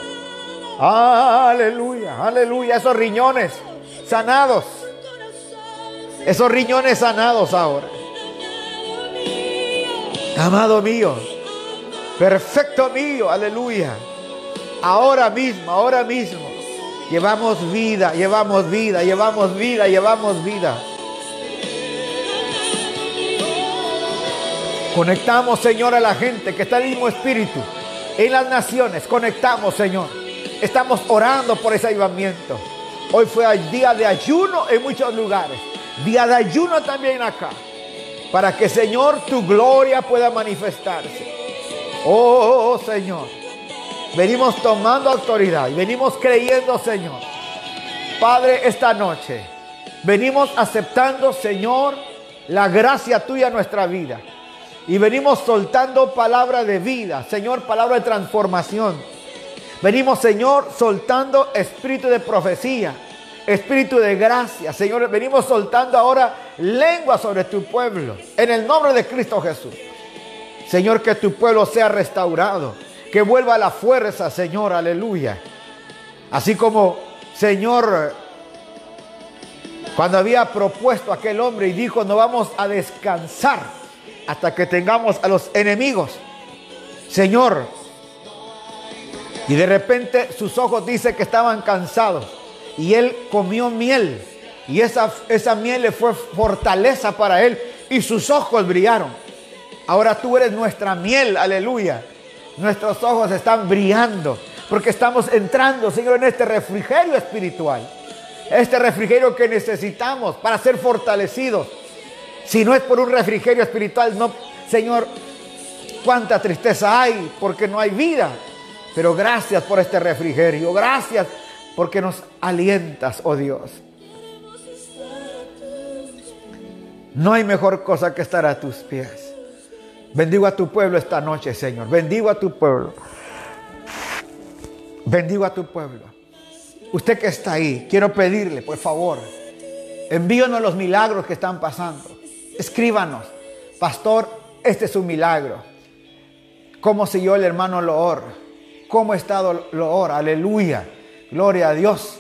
Aleluya, aleluya. Esos riñones sanados. Esos riñones sanados ahora. Amado mío. Perfecto mío. Aleluya. Ahora mismo, ahora mismo. Llevamos vida, llevamos vida, llevamos vida, llevamos vida. Conectamos, Señor, a la gente que está en el mismo espíritu. En las naciones, conectamos, Señor. Estamos orando por ese avivamiento. Hoy fue el día de ayuno en muchos lugares. Día de ayuno también acá. Para que, Señor, tu gloria pueda manifestarse. Oh, Señor. Venimos tomando autoridad y venimos creyendo, Señor. Padre, esta noche venimos aceptando, Señor, la gracia tuya en nuestra vida. Y venimos soltando palabra de vida, Señor, palabra de transformación. Venimos, Señor, soltando espíritu de profecía, espíritu de gracia. Señor, venimos soltando ahora lengua sobre tu pueblo. En el nombre de Cristo Jesús. Señor, que tu pueblo sea restaurado. Que vuelva la fuerza, Señor, aleluya. Así como, Señor, cuando había propuesto aquel hombre y dijo, no vamos a descansar hasta que tengamos a los enemigos. Señor, y de repente sus ojos dice que estaban cansados y él comió miel y esa, esa miel le fue fortaleza para él y sus ojos brillaron. Ahora tú eres nuestra miel, aleluya. Nuestros ojos están brillando porque estamos entrando, Señor, en este refrigerio espiritual. Este refrigerio que necesitamos para ser fortalecidos. Si no es por un refrigerio espiritual, no, Señor, cuánta tristeza hay porque no hay vida. Pero gracias por este refrigerio. Gracias porque nos alientas, oh Dios. No hay mejor cosa que estar a tus pies. Bendigo a tu pueblo esta noche, Señor. Bendigo a tu pueblo. Bendigo a tu pueblo. Usted que está ahí, quiero pedirle, por favor, envíanos los milagros que están pasando. Escríbanos, pastor, este es un milagro. ¿Cómo siguió el hermano Loor? ¿Cómo estado Loor? Aleluya. Gloria a Dios.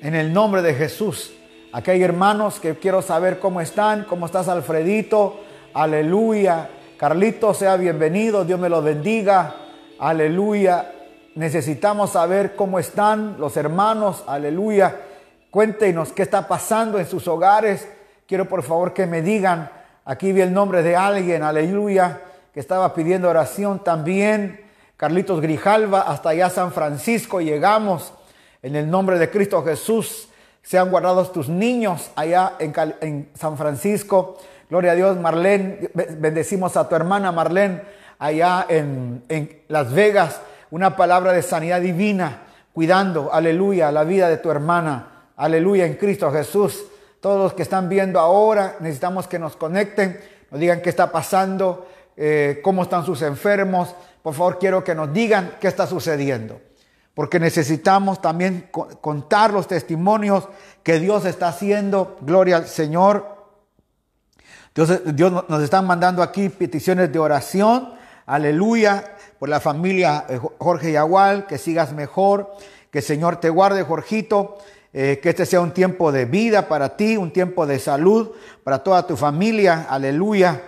En el nombre de Jesús. Aquí hay hermanos que quiero saber cómo están. ¿Cómo estás, Alfredito? Aleluya. Carlito, sea bienvenido. Dios me lo bendiga. Aleluya. Necesitamos saber cómo están los hermanos. Aleluya. Cuéntenos qué está pasando en sus hogares. Quiero por favor que me digan. Aquí vi el nombre de alguien. Aleluya. Que estaba pidiendo oración también. Carlitos Grijalva, hasta allá San Francisco llegamos. En el nombre de Cristo Jesús, sean guardados tus niños allá en, San Francisco. Gloria a Dios, Marlene. Bendecimos a tu hermana Marlene allá en, en Las Vegas. Una palabra de sanidad divina, cuidando, aleluya, la vida de tu hermana. Aleluya en Cristo Jesús. Todos los que están viendo ahora, necesitamos que nos conecten, nos digan qué está pasando, eh, cómo están sus enfermos. Por favor, quiero que nos digan qué está sucediendo porque necesitamos también co- contar los testimonios que Dios está haciendo. Gloria al Señor. Dios, Dios no- nos está mandando aquí peticiones de oración. Aleluya. Por la familia eh, Jo- Jorge Yagual, que sigas mejor. Que el Señor te guarde, Jorgito. Eh, que este sea un tiempo de vida para ti, un tiempo de salud para toda tu familia. Aleluya.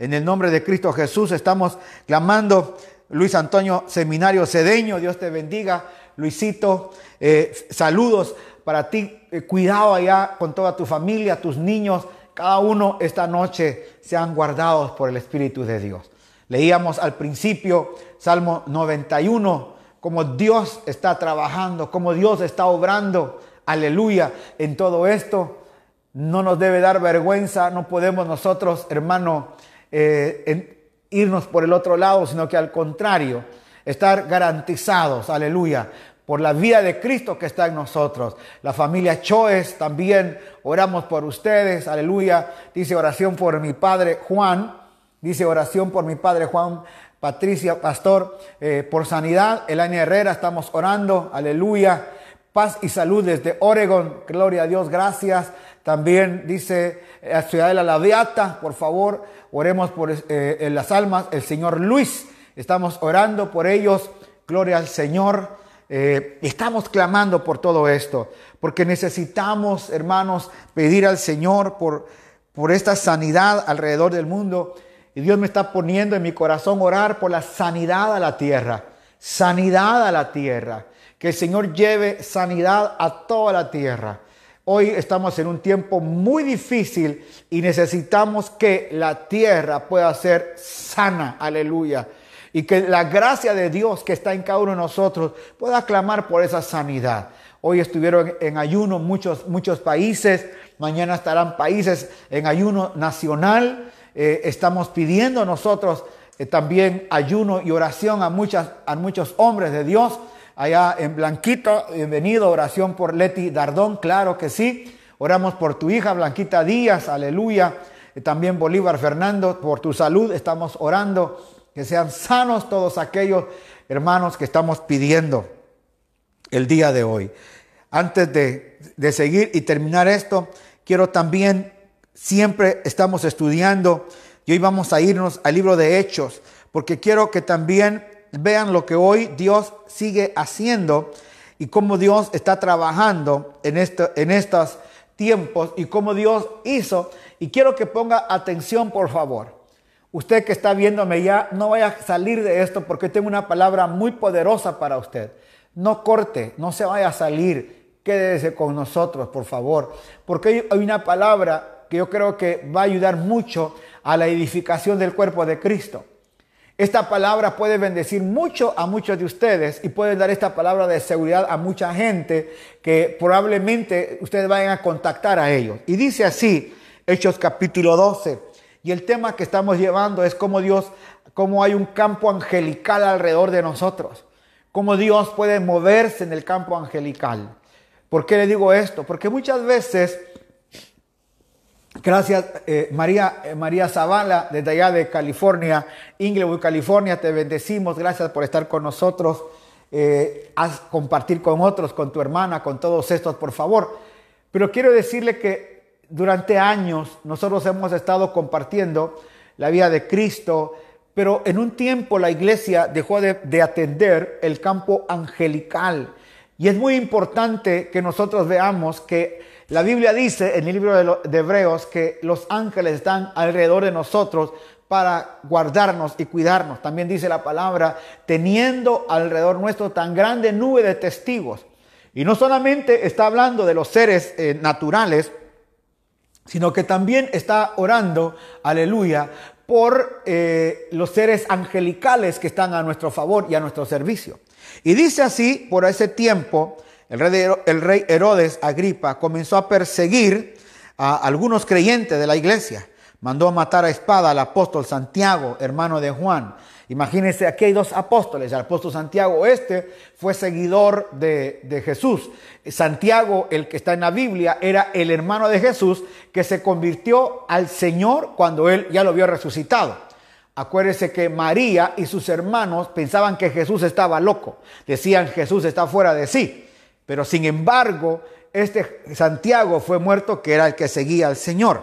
En el nombre de Cristo Jesús estamos clamando. Luis Antonio Seminario Cedeño, Dios te bendiga. Luisito, eh, saludos para ti. Eh, cuidado allá con toda tu familia, tus niños. Cada uno esta noche sean guardados por el Espíritu de Dios. Leíamos al principio Salmo 91, como Dios está trabajando, como Dios está obrando. Aleluya en todo esto. No nos debe dar vergüenza, no podemos nosotros, hermano, eh, irnos por el otro lado, sino que al contrario, estar garantizados, aleluya, por la vida de Cristo que está en nosotros. La familia Choes también oramos por ustedes, aleluya. Dice oración por mi padre Juan, dice oración por mi padre Juan. Patricia, pastor, eh, por sanidad, Elania Herrera, estamos orando, aleluya. Paz y salud desde Oregon. Gloria a Dios, gracias. También dice eh, a Ciudadela La Beata, por favor, oremos por eh, las almas. El Señor Luis, estamos orando por ellos. Gloria al Señor. Eh, estamos clamando por todo esto, porque necesitamos, hermanos, pedir al Señor por, por esta sanidad alrededor del mundo. Y Dios me está poniendo en mi corazón orar por la sanidad a la tierra. Sanidad a la tierra. Que el Señor lleve sanidad a toda la tierra. Hoy estamos en un tiempo muy difícil y necesitamos que la tierra pueda ser sana. Aleluya. Y que la gracia de Dios que está en cada uno de nosotros pueda clamar por esa sanidad. Hoy estuvieron en ayuno muchos, muchos países. Mañana estarán países en ayuno nacional. Eh, estamos pidiendo nosotros eh, también ayuno y oración a, muchas, a muchos hombres de Dios. Allá en Blanquito, bienvenido, oración por Leti Dardón, claro que sí. Oramos por tu hija Blanquita Díaz, aleluya. También Bolívar Fernando, por tu salud estamos orando. Que sean sanos todos aquellos hermanos que estamos pidiendo el día de hoy. Antes de, de seguir y terminar esto, quiero también, siempre estamos estudiando y hoy vamos a irnos al libro de Hechos, porque quiero que también vean lo que hoy Dios sigue haciendo y cómo Dios está trabajando en, en estos tiempos y cómo Dios hizo. Y quiero que ponga atención, por favor. Usted que está viéndome ya, no vaya a salir de esto porque tengo una palabra muy poderosa para usted. No corte, no se vaya a salir. Quédese con nosotros, por favor. Porque hay una palabra que yo creo que va a ayudar mucho a la edificación del cuerpo de Cristo. Esta palabra puede bendecir mucho a muchos de ustedes y puede dar esta palabra de seguridad a mucha gente que probablemente ustedes vayan a contactar a ellos. Y dice así, Hechos capítulo 12. Y el tema que estamos llevando es cómo Dios, cómo hay un campo angelical alrededor de nosotros. Cómo Dios puede moverse en el campo angelical. ¿Por qué le digo esto? Porque muchas veces Gracias, eh, María, eh, María Zavala, desde allá de California, Inglewood, California, te bendecimos. Gracias por estar con nosotros. Eh, haz compartir con otros, con tu hermana, con todos estos, por favor. Pero quiero decirle que durante años nosotros hemos estado compartiendo la vida de Cristo, pero en un tiempo la iglesia dejó de, de atender el campo angelical. Y es muy importante que nosotros veamos que la Biblia dice en el libro de, Hebreos que los ángeles están alrededor de nosotros para guardarnos y cuidarnos. También dice la palabra, teniendo alrededor nuestro tan grande nube de testigos. Y no solamente está hablando de los seres eh, naturales, sino que también está orando, aleluya, por eh, los seres angelicales que están a nuestro favor y a nuestro servicio. Y dice así, por ese tiempo, el rey, Herodes Agripa comenzó a perseguir a algunos creyentes de la iglesia. Mandó a matar a espada al apóstol Santiago, hermano de Juan. Imagínense, aquí hay dos apóstoles. El apóstol Santiago, este fue seguidor de, de Jesús. Santiago, el que está en la Biblia, era el hermano de Jesús que se convirtió al Señor cuando él ya lo vio resucitado. Acuérdese que María y sus hermanos pensaban que Jesús estaba loco. Decían, Jesús está fuera de sí. Pero sin embargo, este Santiago fue muerto, que era el que seguía al Señor.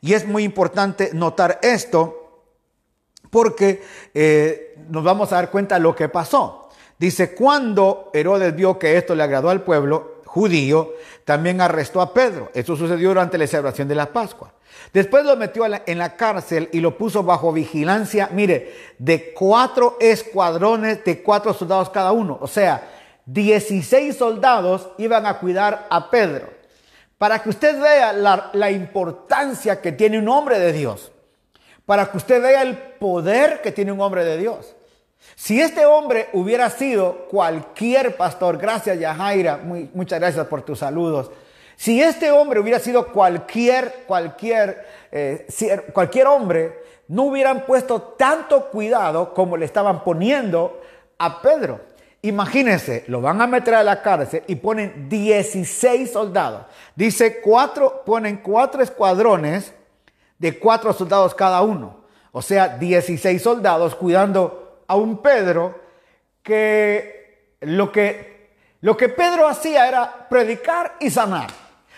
Y es muy importante notar esto porque eh, nos vamos a dar cuenta de lo que pasó. Dice, cuando Herodes vio que esto le agradó al pueblo judío, también arrestó a Pedro. Esto sucedió durante la celebración de la Pascua. Después lo metió en la cárcel y lo puso bajo vigilancia, mire, de cuatro escuadrones de cuatro soldados cada uno. O sea, 16 soldados iban a cuidar a Pedro. Para que usted vea la, importancia que tiene un hombre de Dios. Para que usted vea el poder que tiene un hombre de Dios. Si este hombre hubiera sido cualquier pastor, gracias Yajaira, muy- muchas gracias por tus saludos. Si este hombre hubiera sido cualquier, cualquier, eh, cualquier hombre, no hubieran puesto tanto cuidado como le estaban poniendo a Pedro. Imagínense, lo van a meter a la cárcel y ponen 16 soldados. Dice cuatro, ponen cuatro escuadrones de cuatro soldados cada uno. O sea, 16 soldados cuidando a un Pedro que lo que, lo que Pedro hacía era predicar y sanar.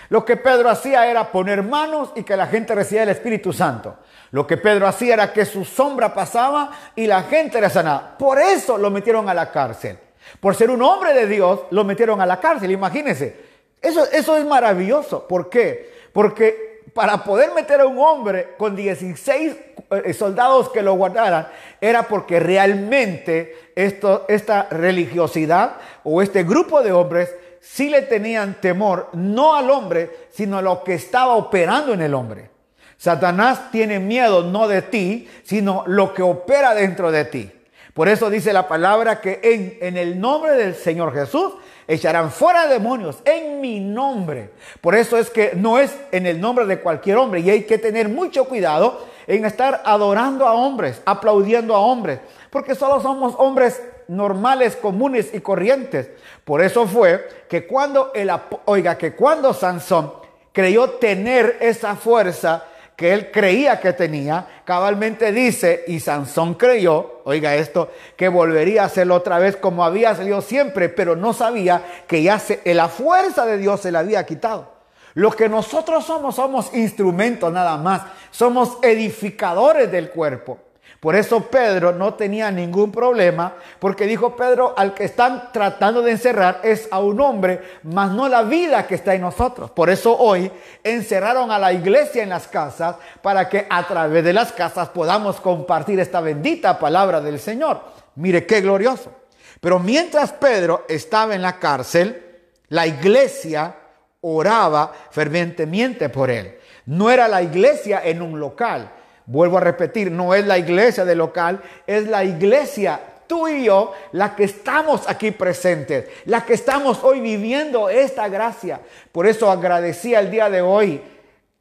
Lo que Pedro hacía era poner manos y que la gente recibía el Espíritu Santo. Lo que Pedro hacía era que su sombra pasaba y la gente era sanada. Por eso lo metieron a la cárcel. Por ser un hombre de Dios, lo metieron a la cárcel. Imagínense. Eso, eso es maravilloso. ¿Por qué? Porque para poder meter a un hombre con 16 eh, soldados que lo guardaran, era porque realmente esta religiosidad o este grupo de hombres sí le tenían temor, no al hombre, sino a lo que estaba operando en el hombre. Satanás tiene miedo no de ti, sino lo que opera dentro de ti. Por eso dice la palabra que en, el nombre del Señor Jesús echarán fuera demonios en mi nombre. Por eso es que no es en el nombre de cualquier hombre y hay que tener mucho cuidado en estar adorando a hombres, aplaudiendo a hombres, porque solo somos hombres normales, comunes y corrientes. Por eso fue que cuando el oiga que cuando Sansón creyó tener esa fuerza que él creía que tenía, cabalmente dice, y Sansón creyó, oiga esto, que volvería a hacerlo otra vez como había salido siempre, pero no sabía que ya se, la fuerza de Dios se la había quitado. Lo que nosotros somos, somos instrumentos nada más, somos edificadores del cuerpo. Por eso Pedro no tenía ningún problema, porque dijo Pedro, al que están tratando de encerrar es a un hombre, mas no la vida que está en nosotros. Por eso hoy encerraron a la iglesia en las casas para que a través de las casas podamos compartir esta bendita palabra del Señor. Mire qué glorioso. Pero mientras Pedro estaba en la cárcel, la iglesia oraba fervientemente por él. No era la iglesia en un local. Vuelvo a repetir, no es la iglesia de local, es la iglesia tú y yo, la que estamos aquí presentes, la que estamos hoy viviendo esta gracia. Por eso agradecía el día de hoy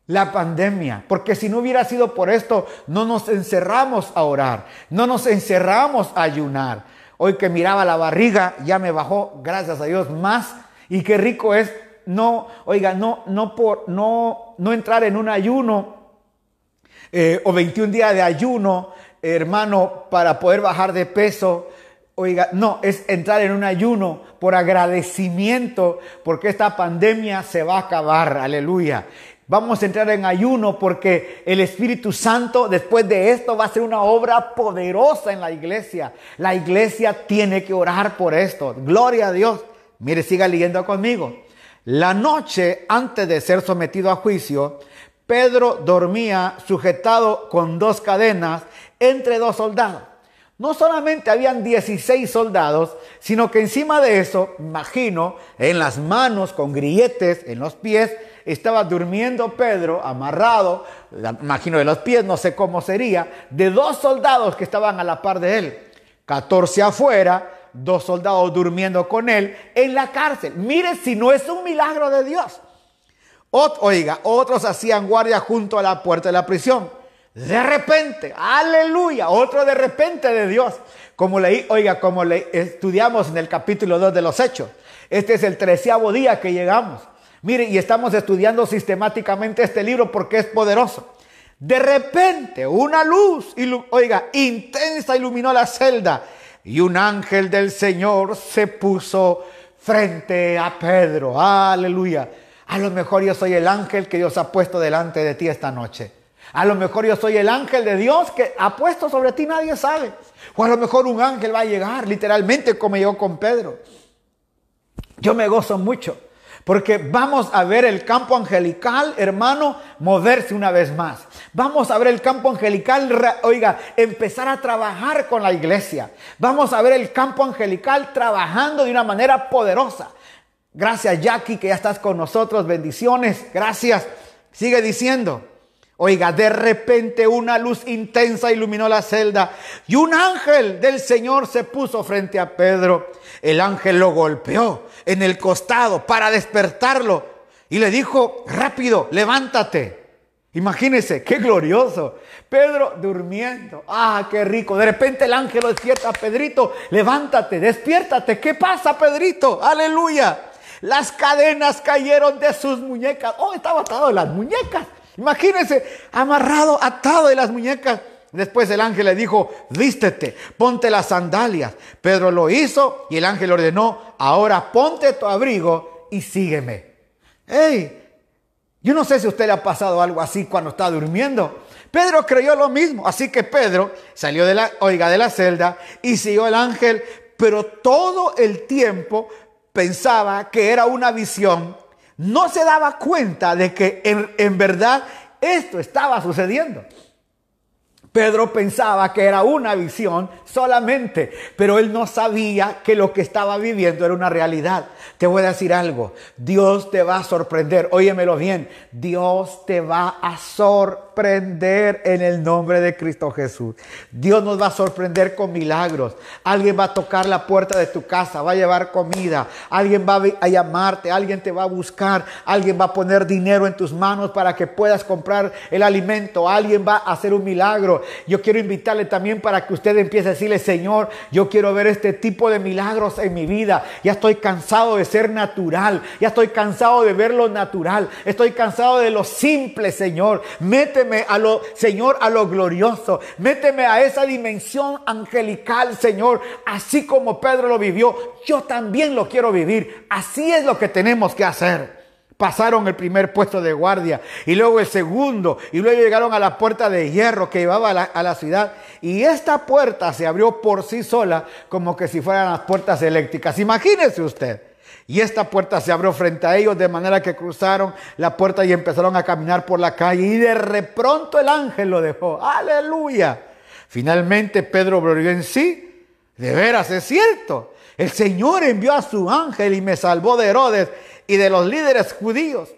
la pandemia, porque si no hubiera sido por esto, no nos encerramos a orar, no nos encerramos a ayunar. Hoy que miraba la barriga, ya me bajó, gracias a Dios, más. Y qué rico es no, oiga, no, no por, no, no entrar en un ayuno eh, o 21 días de ayuno, hermano, para poder bajar de peso. Oiga, no, es entrar en un ayuno por agradecimiento, porque esta pandemia se va a acabar, aleluya. Vamos a entrar en ayuno porque el Espíritu Santo después de esto va a ser una obra poderosa en la iglesia. La iglesia tiene que orar por esto. Gloria a Dios. Mire, siga leyendo conmigo. La noche antes de ser sometido a juicio, Pedro dormía sujetado con dos cadenas entre dos soldados. No solamente habían 16 soldados, sino que encima de eso, imagino, en las manos, con grilletes, en los pies, estaba durmiendo Pedro amarrado, imagino de los pies, no sé cómo sería, de dos soldados que estaban a la par de él. 14 afuera, dos soldados durmiendo con él en la cárcel. Mire si no es un milagro de Dios. Oiga, otros hacían guardia junto a la puerta de la prisión. De repente, aleluya, otro de repente de Dios. Como leí, oiga, como le estudiamos en el capítulo 2 de los Hechos. Este es el treceavo día que llegamos. Mire, y estamos estudiando sistemáticamente este libro porque es poderoso. De repente, una luz, oiga, intensa iluminó la celda y un ángel del Señor se puso frente a Pedro. Aleluya. A lo mejor yo soy el ángel que Dios ha puesto delante de ti esta noche. A lo mejor yo soy el ángel de Dios que ha puesto sobre ti, nadie sabe. O a lo mejor un ángel va a llegar, literalmente como llegó con Pedro. Yo me gozo mucho porque vamos a ver el campo angelical, hermano, moverse una vez más. Vamos a ver el campo angelical, oiga, empezar a trabajar con la iglesia. Vamos a ver el campo angelical trabajando de una manera poderosa. Gracias Jackie que ya estás con nosotros. Bendiciones. Gracias. Sigue diciendo. Oiga, de repente una luz intensa iluminó la celda y un ángel del Señor se puso frente a Pedro. El ángel lo golpeó en el costado para despertarlo y le dijo, rápido, levántate. Imagínese, qué glorioso. Pedro durmiendo. Ah, qué rico. De repente el ángel lo despierta Pedrito. Levántate, despiértate. ¿Qué pasa, Pedrito? Aleluya. Las cadenas cayeron de sus muñecas. Oh, estaba atado de las muñecas. Imagínese, amarrado, atado de las muñecas. Después el ángel le dijo, vístete, ponte las sandalias. Pedro lo hizo y el ángel ordenó, ahora ponte tu abrigo y sígueme. ¡Ey! Yo no sé si a usted le ha pasado algo así cuando está durmiendo. Pedro creyó lo mismo, así que Pedro salió de la, oiga, de la celda y siguió el ángel, pero todo el tiempo pensaba que era una visión no se daba cuenta de que en, verdad esto estaba sucediendo. Pedro pensaba que era una visión solamente, pero él no sabía que lo que estaba viviendo era una realidad. Te voy a decir algo, Dios te va a sorprender, óyemelo bien, Dios te va a sorprender en el nombre de Cristo Jesús. Dios nos va a sorprender con milagros. Alguien va a tocar la puerta de tu casa, va a llevar comida, alguien va a llamarte, alguien te va a buscar, alguien va a poner dinero en tus manos para que puedas comprar el alimento, alguien va a hacer un milagro yo quiero invitarle también para que usted empiece a decirle, Señor, yo quiero ver este tipo de milagros en mi vida. Ya estoy cansado de ser natural. Ya estoy cansado de ver lo natural. Estoy cansado de lo simple, Señor. Méteme a lo, Señor, a lo glorioso. Méteme a esa dimensión angelical, Señor. Así como Pedro lo vivió, yo también lo quiero vivir. Así es lo que tenemos que hacer. Pasaron el primer puesto de guardia y luego el segundo y luego llegaron a la puerta de hierro que llevaba a la, ciudad y esta puerta se abrió por sí sola como que si fueran las puertas eléctricas. Imagínese usted. Y esta puerta se abrió frente a ellos de manera que cruzaron la puerta y empezaron a caminar por la calle y de pronto el ángel lo dejó. Aleluya. Finalmente Pedro volvió en sí. De veras, es cierto. El Señor envió a su ángel y me salvó de Herodes y de los líderes judíos.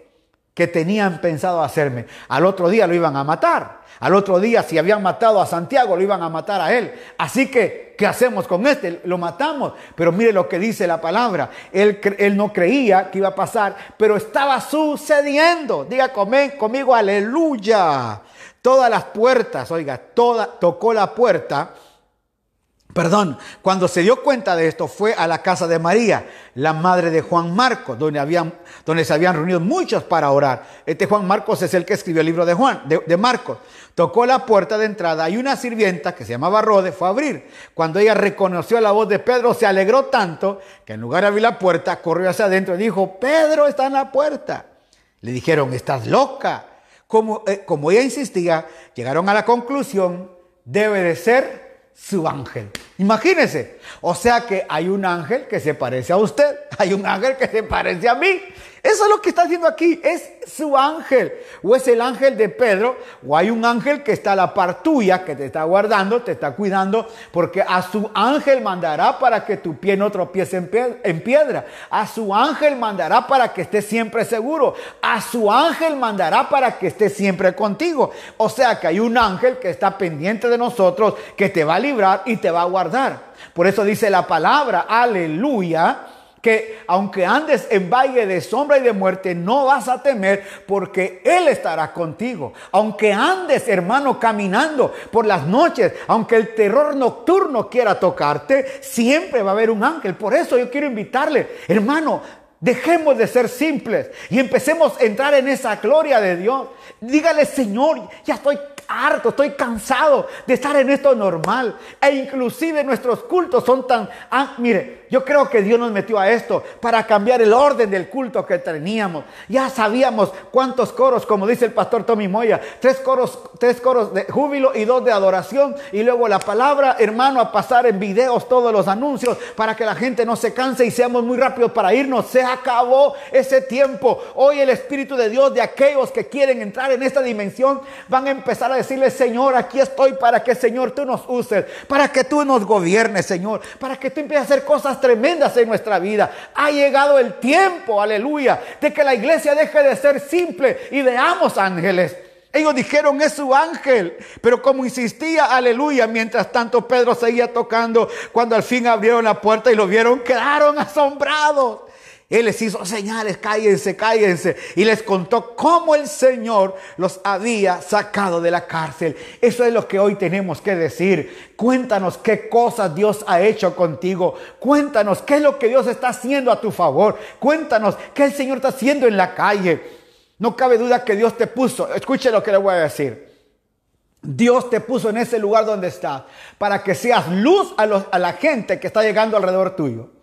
Que tenían pensado hacerme. Al otro día lo iban a matar. Al otro día, si habían matado a Santiago, lo iban a matar a él. Así que, ¿qué hacemos con este? Lo matamos. Pero mire lo que dice la palabra. Él, él no creía que iba a pasar, pero estaba sucediendo. Diga conmigo, aleluya. Todas las puertas, oiga, toda, tocó la puerta. Perdón, cuando se dio cuenta de esto fue a la casa de María, la madre de Juan Marcos, donde, habían, donde se habían reunido muchos para orar. Este Juan Marcos es el que escribió el libro de Juan, de, Marcos. Tocó la puerta de entrada y una sirvienta que se llamaba Rode fue a abrir. Cuando ella reconoció la voz de Pedro, se alegró tanto que en lugar de abrir la puerta, corrió hacia adentro y dijo, Pedro está en la puerta. Le dijeron, estás loca. Como, eh, como ella insistía, llegaron a la conclusión, debe de ser su ángel. Imagínese. O sea que hay un ángel que se parece a usted, hay un ángel que se parece a mí. Eso es lo que está haciendo aquí, es su ángel. O es el ángel de Pedro, o hay un ángel que está a la par tuya, que te está guardando, te está cuidando, porque a su ángel mandará para que tu pie no tropiece en pie- en piedra. A su ángel mandará para que estés siempre seguro. A su ángel mandará para que esté siempre contigo. O sea que hay un ángel que está pendiente de nosotros, que te va a librar y te va a guardar. Por eso dice la palabra, aleluya, que aunque andes en valle de sombra y de muerte, no vas a temer porque Él estará contigo. Aunque andes, hermano, caminando por las noches, aunque el terror nocturno quiera tocarte, siempre va a haber un ángel. Por eso yo quiero invitarle, hermano, Dejemos de ser simples y empecemos a entrar en esa gloria de Dios. Dígale, Señor, ya estoy harto, estoy cansado de estar en esto normal. E inclusive nuestros cultos son tan... Ah, mire, yo creo que Dios nos metió a esto para cambiar el orden del culto que teníamos. Ya sabíamos cuántos coros, como dice el pastor Tommy Moya, tres coros, tres coros de júbilo y dos de adoración. Y luego la palabra, hermano, a pasar en videos todos los anuncios para que la gente no se canse y seamos muy rápidos para irnos. Se acabó ese tiempo. Hoy el Espíritu de Dios de aquellos que quieren entrar en esta dimensión van a empezar a decirle, Señor, aquí estoy para que, Señor, tú nos uses, para que tú nos gobiernes, Señor, para que tú empieces a hacer cosas tremendas en nuestra vida. Ha llegado el tiempo, aleluya, de que la iglesia deje de ser simple y veamos ángeles. Ellos dijeron es su ángel, pero como insistía, aleluya, mientras tanto Pedro seguía tocando, cuando al fin abrieron la puerta y lo vieron, quedaron asombrados. Él les hizo señales, cállense, cállense. Y les contó cómo el Señor los había sacado de la cárcel. Eso es lo que hoy tenemos que decir. Cuéntanos qué cosas Dios ha hecho contigo. Cuéntanos qué es lo que Dios está haciendo a tu favor. Cuéntanos qué el Señor está haciendo en la calle. No cabe duda que Dios te puso. Escuche lo que le voy a decir. Dios te puso en ese lugar donde estás para que seas luz a, a la gente que está llegando alrededor tuyo.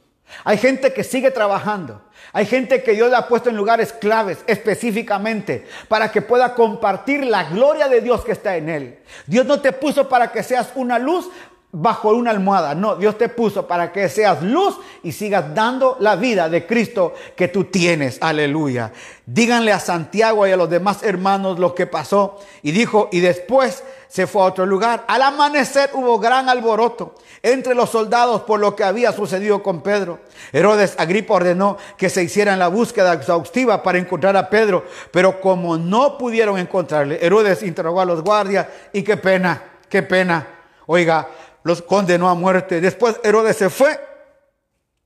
Hay gente que sigue trabajando. Hay gente que Dios le ha puesto en lugares claves específicamente para que pueda compartir la gloria de Dios que está en él. Dios no te puso para que seas una luz bajo una almohada. No, Dios te puso para que seas luz y sigas dando la vida de Cristo que tú tienes. Aleluya. Díganle a Santiago y a los demás hermanos lo que pasó. Y dijo, y después se fue a otro lugar. Al amanecer hubo gran alboroto entre los soldados por lo que había sucedido con Pedro. Herodes Agripa ordenó que se hiciera la búsqueda exhaustiva para encontrar a Pedro, pero como no pudieron encontrarle, Herodes interrogó a los guardias y qué pena, qué pena. Oiga, los condenó a muerte. Después Herodes se fue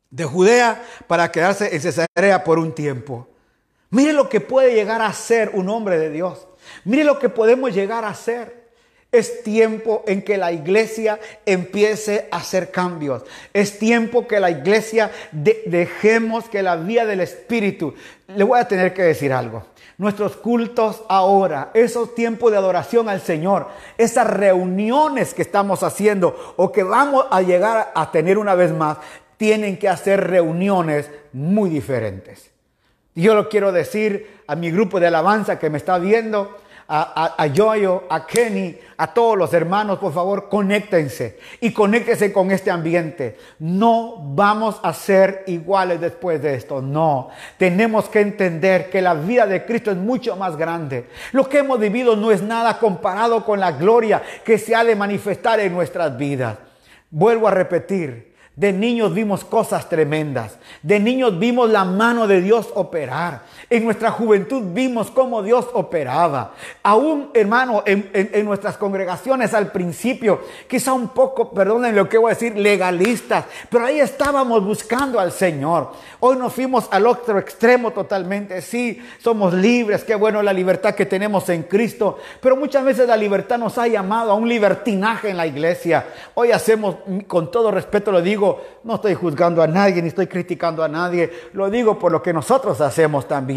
de Judea para quedarse en Cesarea por un tiempo. Mire lo que puede llegar a ser un hombre de Dios. Mire lo que podemos llegar a ser. Es tiempo en que la iglesia empiece a hacer cambios. Es tiempo que la iglesia de- dejemos que la vía del Espíritu. Le voy a tener que decir algo. Nuestros cultos ahora, esos tiempos de adoración al Señor, esas reuniones que estamos haciendo o que vamos a llegar a tener una vez más, tienen que hacer reuniones muy diferentes. Yo lo quiero decir a mi grupo de alabanza que me está viendo, a, a, Yoyo, a Kenny, a todos los hermanos, por favor, conéctense y conéctense con este ambiente. No vamos a ser iguales después de esto, no. Tenemos que entender que la vida de Cristo es mucho más grande. Lo que hemos vivido no es nada comparado con la gloria que se ha de manifestar en nuestras vidas. Vuelvo a repetir, De niños vimos cosas tremendas. De niños vimos la mano de Dios operar. En nuestra juventud vimos cómo Dios operaba. Aún, hermano, en, nuestras congregaciones al principio, quizá un poco, perdonen lo que voy a decir, legalistas, pero ahí estábamos buscando al Señor. Hoy nos fuimos al otro extremo totalmente. Sí, somos libres, qué bueno la libertad que tenemos en Cristo, pero muchas veces la libertad nos ha llamado a un libertinaje en la iglesia. Hoy hacemos, con todo respeto lo digo, no estoy juzgando a nadie ni estoy criticando a nadie, lo digo por lo que nosotros hacemos también.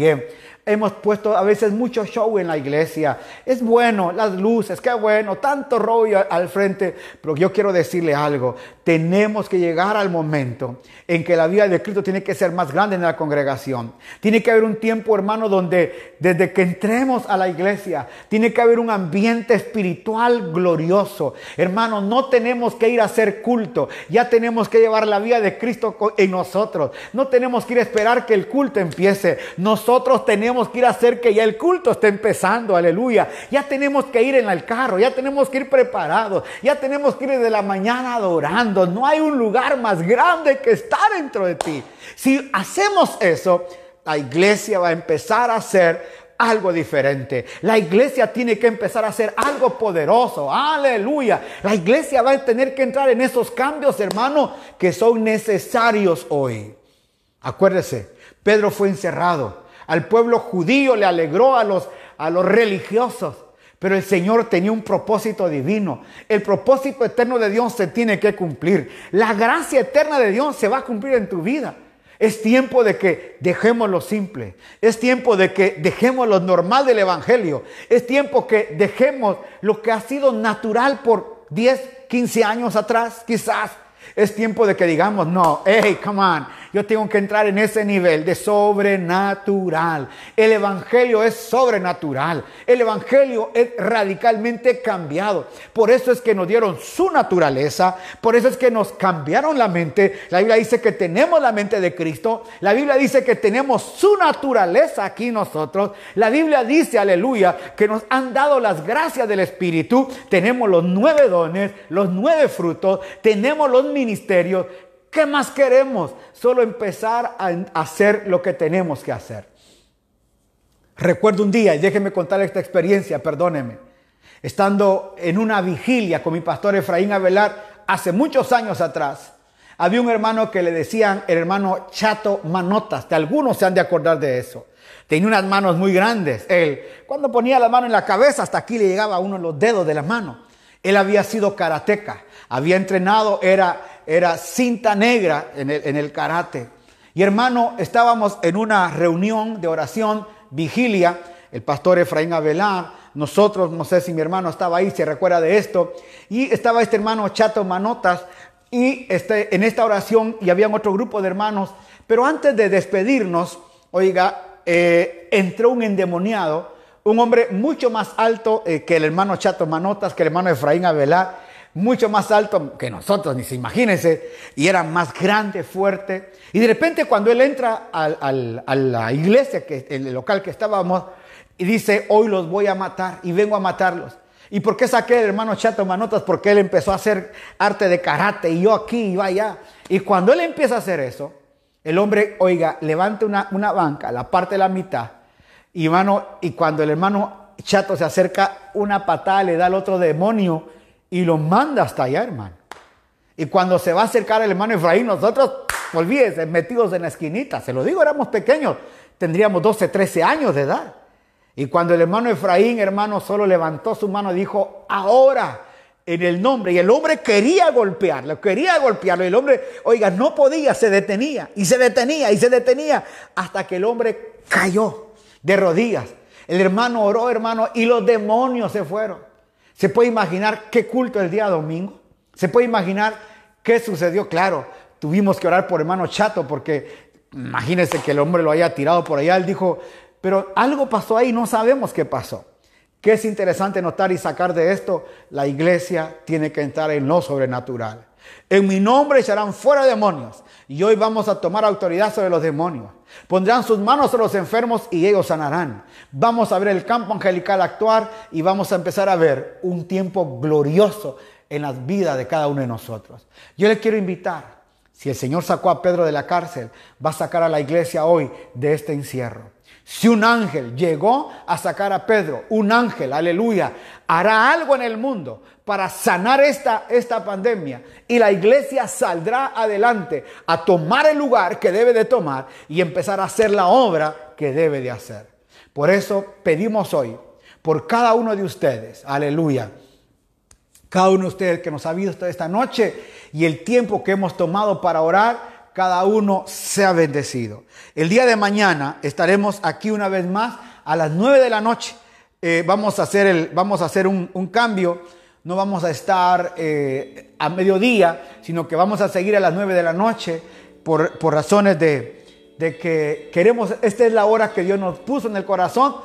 Hemos puesto a veces mucho show en la iglesia. Es bueno, las luces, qué bueno, tanto rollo al frente. Pero yo quiero decirle algo. Tenemos que llegar al momento en que la vida de Cristo tiene que ser más grande en la congregación. Tiene que haber un tiempo, hermano, donde desde que entremos a la iglesia, tiene que haber un ambiente espiritual glorioso. Hermano, no tenemos que ir a hacer culto. Ya tenemos que llevar la vida de Cristo en nosotros. No tenemos que ir a esperar que el culto empiece. Nosotros tenemos que ir a hacer que ya el culto esté empezando. Aleluya. Ya tenemos que ir en el carro. Ya tenemos que ir preparados. Ya tenemos que ir desde la mañana adorando. No hay un lugar más grande que estar dentro de ti. Si hacemos eso, la iglesia va a empezar a hacer algo diferente. La iglesia tiene que empezar a hacer algo poderoso. Aleluya. La iglesia va a tener que entrar en esos cambios, hermano, que son necesarios hoy. Acuérdese, Pedro fue encerrado. Al pueblo judío le alegró a los, a los religiosos. Pero el Señor tenía un propósito divino. El propósito eterno de Dios se tiene que cumplir. La gracia eterna de Dios se va a cumplir en tu vida. Es tiempo de que dejemos lo simple. Es tiempo de que dejemos lo normal del Evangelio. Es tiempo que dejemos lo que ha sido natural por 10, 15 años atrás, quizás. Es tiempo de que digamos, no, hey, come on, yo tengo que entrar en ese nivel de sobrenatural. El Evangelio es sobrenatural. El Evangelio es radicalmente cambiado. Por eso es que nos dieron su naturaleza. Por eso es que nos cambiaron la mente. La Biblia dice que tenemos la mente de Cristo. La Biblia dice que tenemos su naturaleza aquí nosotros. La Biblia dice, aleluya, que nos han dado las gracias del Espíritu. Tenemos los nueve dones, los nueve frutos. Tenemos los ministerios. ¿Qué más queremos? Solo empezar a hacer lo que tenemos que hacer. Recuerdo un día, y déjenme contar esta experiencia, perdónenme, estando en una vigilia con mi pastor Efraín Avelar hace muchos años atrás, había un hermano que le decían el hermano Chato Manotas, de algunos se han de acordar de eso. Tenía unas manos muy grandes. Él, cuando ponía la mano en la cabeza, hasta aquí le llegaba uno de los dedos de la mano. Él había sido karateca, había entrenado, era, era cinta negra en el, en el karate. Y hermano, estábamos en una reunión de oración, vigilia, el pastor Efraín Avelar, nosotros, no sé si mi hermano estaba ahí, se recuerda de esto, y estaba este hermano Chato Manotas, y este, en esta oración, y había otro grupo de hermanos, pero antes de despedirnos, oiga, eh, entró un endemoniado, un hombre mucho más alto eh, que el hermano Chato Manotas, que el hermano Efraín Avelar, mucho más alto que nosotros, ni se imagínense, y era más grande, fuerte. Y de repente cuando él entra al- al- a la iglesia, que, el local que estábamos, y dice, hoy los voy a matar y vengo a matarlos. ¿Y por qué saqué al hermano Chato Manotas? Porque él empezó a hacer arte de karate y yo aquí y yo allá. Y cuando él empieza a hacer eso, el hombre, oiga, levanta una, una banca, la parte de la mitad, y, hermano, y cuando el hermano Chato se acerca, una patada le da al otro demonio y lo manda hasta allá, hermano. Y cuando se va a acercar el hermano Efraín, nosotros, olvídese, metidos en la esquinita, se lo digo, éramos pequeños, tendríamos 12, 13 años de edad. Y cuando el hermano Efraín, hermano, solo levantó su mano y dijo, ahora, en el nombre, y el hombre quería golpearlo, quería golpearlo, y el hombre, oiga, no podía, se detenía, y se detenía, y se detenía, hasta que el hombre cayó de rodillas. El hermano oró, hermano, y los demonios se fueron. ¿Se puede imaginar qué culto el día domingo? ¿Se puede imaginar qué sucedió? Claro, tuvimos que orar por hermano Chato porque imagínense que el hombre lo haya tirado por allá. Él dijo, pero algo pasó ahí, no sabemos qué pasó. ¿Qué es interesante notar y sacar de esto? La iglesia tiene que entrar en lo sobrenatural. En mi nombre echarán fuera demonios y hoy vamos a tomar autoridad sobre los demonios. Pondrán sus manos sobre los enfermos y ellos sanarán. Vamos a ver el campo angelical actuar y vamos a empezar a ver un tiempo glorioso en las vidas de cada uno de nosotros. Yo le quiero invitar, Si el Señor sacó a Pedro de la cárcel, va a sacar a la iglesia hoy de este encierro. Si un ángel llegó a sacar a Pedro, un ángel, aleluya, hará algo en el mundo para sanar esta, esta pandemia y la iglesia saldrá adelante a tomar el lugar que debe de tomar y empezar a hacer la obra que debe de hacer. Por eso pedimos hoy, por cada uno de ustedes, aleluya, cada uno de ustedes que nos ha visto esta noche y el tiempo que hemos tomado para orar, cada uno sea bendecido. El día de mañana estaremos aquí una vez más a las 9 de la noche. Eh, vamos a hacer, el, vamos a hacer un, cambio. No vamos a estar eh, a mediodía, sino que vamos a seguir a las 9 de la noche por, por razones de, de que queremos, esta es la hora que Dios nos puso en el corazón,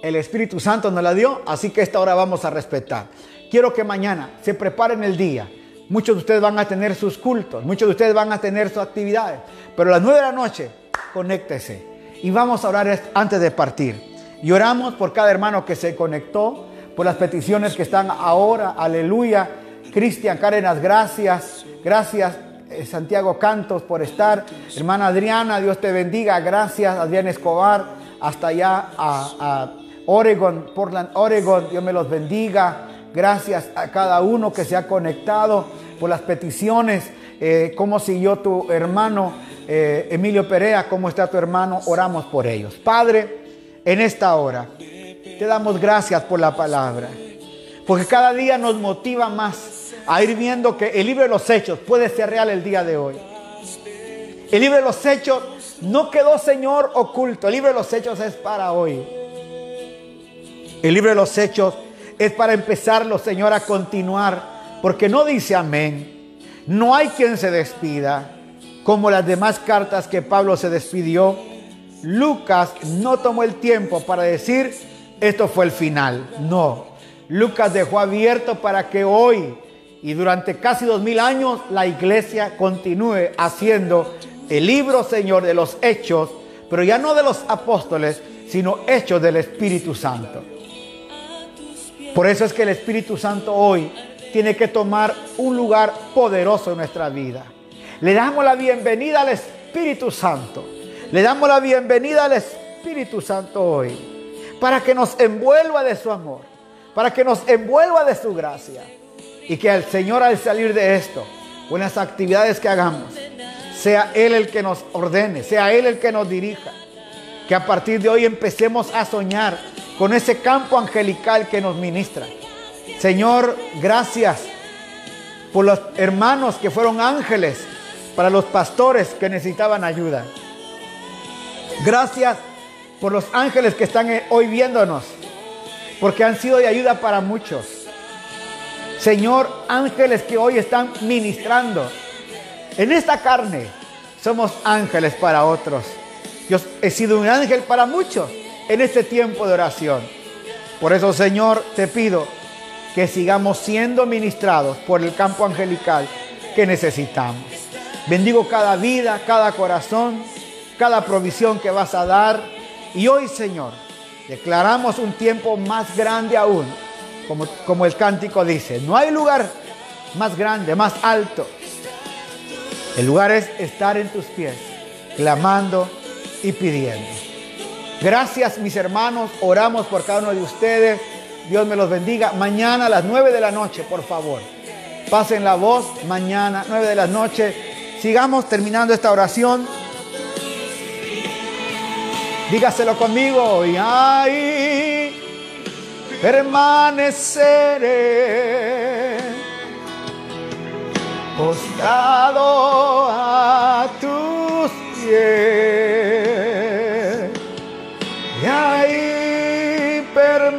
el Espíritu Santo nos la dio, así que esta hora vamos a respetar. Quiero que mañana se preparen el día. Muchos de ustedes van a tener sus cultos, muchos de ustedes van a tener sus actividades, pero a las 9 de la noche, conéctese. Y vamos a orar antes de partir. Y oramos por cada hermano que se conectó, por las peticiones que están ahora, aleluya. Cristian Cárenas, gracias, gracias. eh, Santiago Cantos por estar. Hermana Adriana, Dios te bendiga. Gracias, Adrián Escobar, hasta allá a, a Oregon, Portland, Oregon. Dios me los bendiga. Gracias a cada uno que se ha conectado por las peticiones. Eh, ¿Cómo siguió tu hermano eh, Emilio Perea? ¿Cómo está tu hermano? Oramos por ellos. Padre, en esta hora te damos gracias por la palabra. Porque cada día nos motiva más a ir viendo que el libro de los hechos puede ser real el día de hoy. El libro de los hechos no quedó, Señor, oculto. El libro de los hechos es para hoy. El libro de los hechos es para empezarlo, Señor, a continuar. Porque no dice amén. No hay quien se despida. Como las demás cartas que Pablo se despidió. Lucas no tomó el tiempo para decir, esto fue el final. No. Lucas dejó abierto para que hoy y durante casi dos mil años la iglesia continúe haciendo el libro, Señor, de los hechos, pero ya no de los apóstoles, sino hechos del Espíritu Santo. Por eso es que el Espíritu Santo hoy tiene que tomar un lugar poderoso en nuestra vida. Le damos la bienvenida al Espíritu Santo. Le damos la bienvenida al Espíritu Santo hoy para que nos envuelva de su amor, para que nos envuelva de su gracia y que el Señor al salir de esto o en las actividades que hagamos, sea Él el que nos ordene, sea Él el que nos dirija. Que a partir de hoy empecemos a soñar con ese campo angelical que nos ministra. Señor, gracias por los hermanos que fueron ángeles para los pastores que necesitaban ayuda. Gracias por los ángeles que están eh, hoy viéndonos, porque han sido de ayuda para muchos. Señor, ángeles que hoy están ministrando. En esta carne somos ángeles para otros. Yo he sido un ángel para muchos en este tiempo de oración. Por eso, Señor, te pido que sigamos siendo ministrados por el campo angelical que necesitamos. Bendigo cada vida, cada corazón, cada provisión que vas a dar. Y hoy, Señor, declaramos un tiempo más grande aún, como, como el cántico dice. No hay lugar más grande, más alto. El lugar es estar en tus pies, clamando y pidiendo. Gracias mis hermanos, oramos por cada uno de ustedes. Dios me los bendiga. Mañana a las 9 de la noche, por favor. Pasen la voz mañana, 9 de la noche. Sigamos terminando esta oración. Dígaselo conmigo. Y ahí permaneceré postrado a tus pies.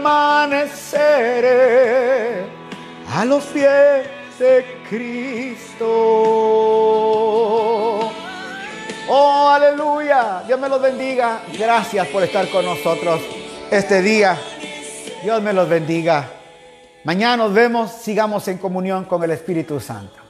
Permaneceré a los pies de Cristo. Oh, aleluya. Dios me los bendiga. Gracias por estar con nosotros este día. Dios me los bendiga. Mañana nos vemos. Sigamos en comunión con el Espíritu Santo.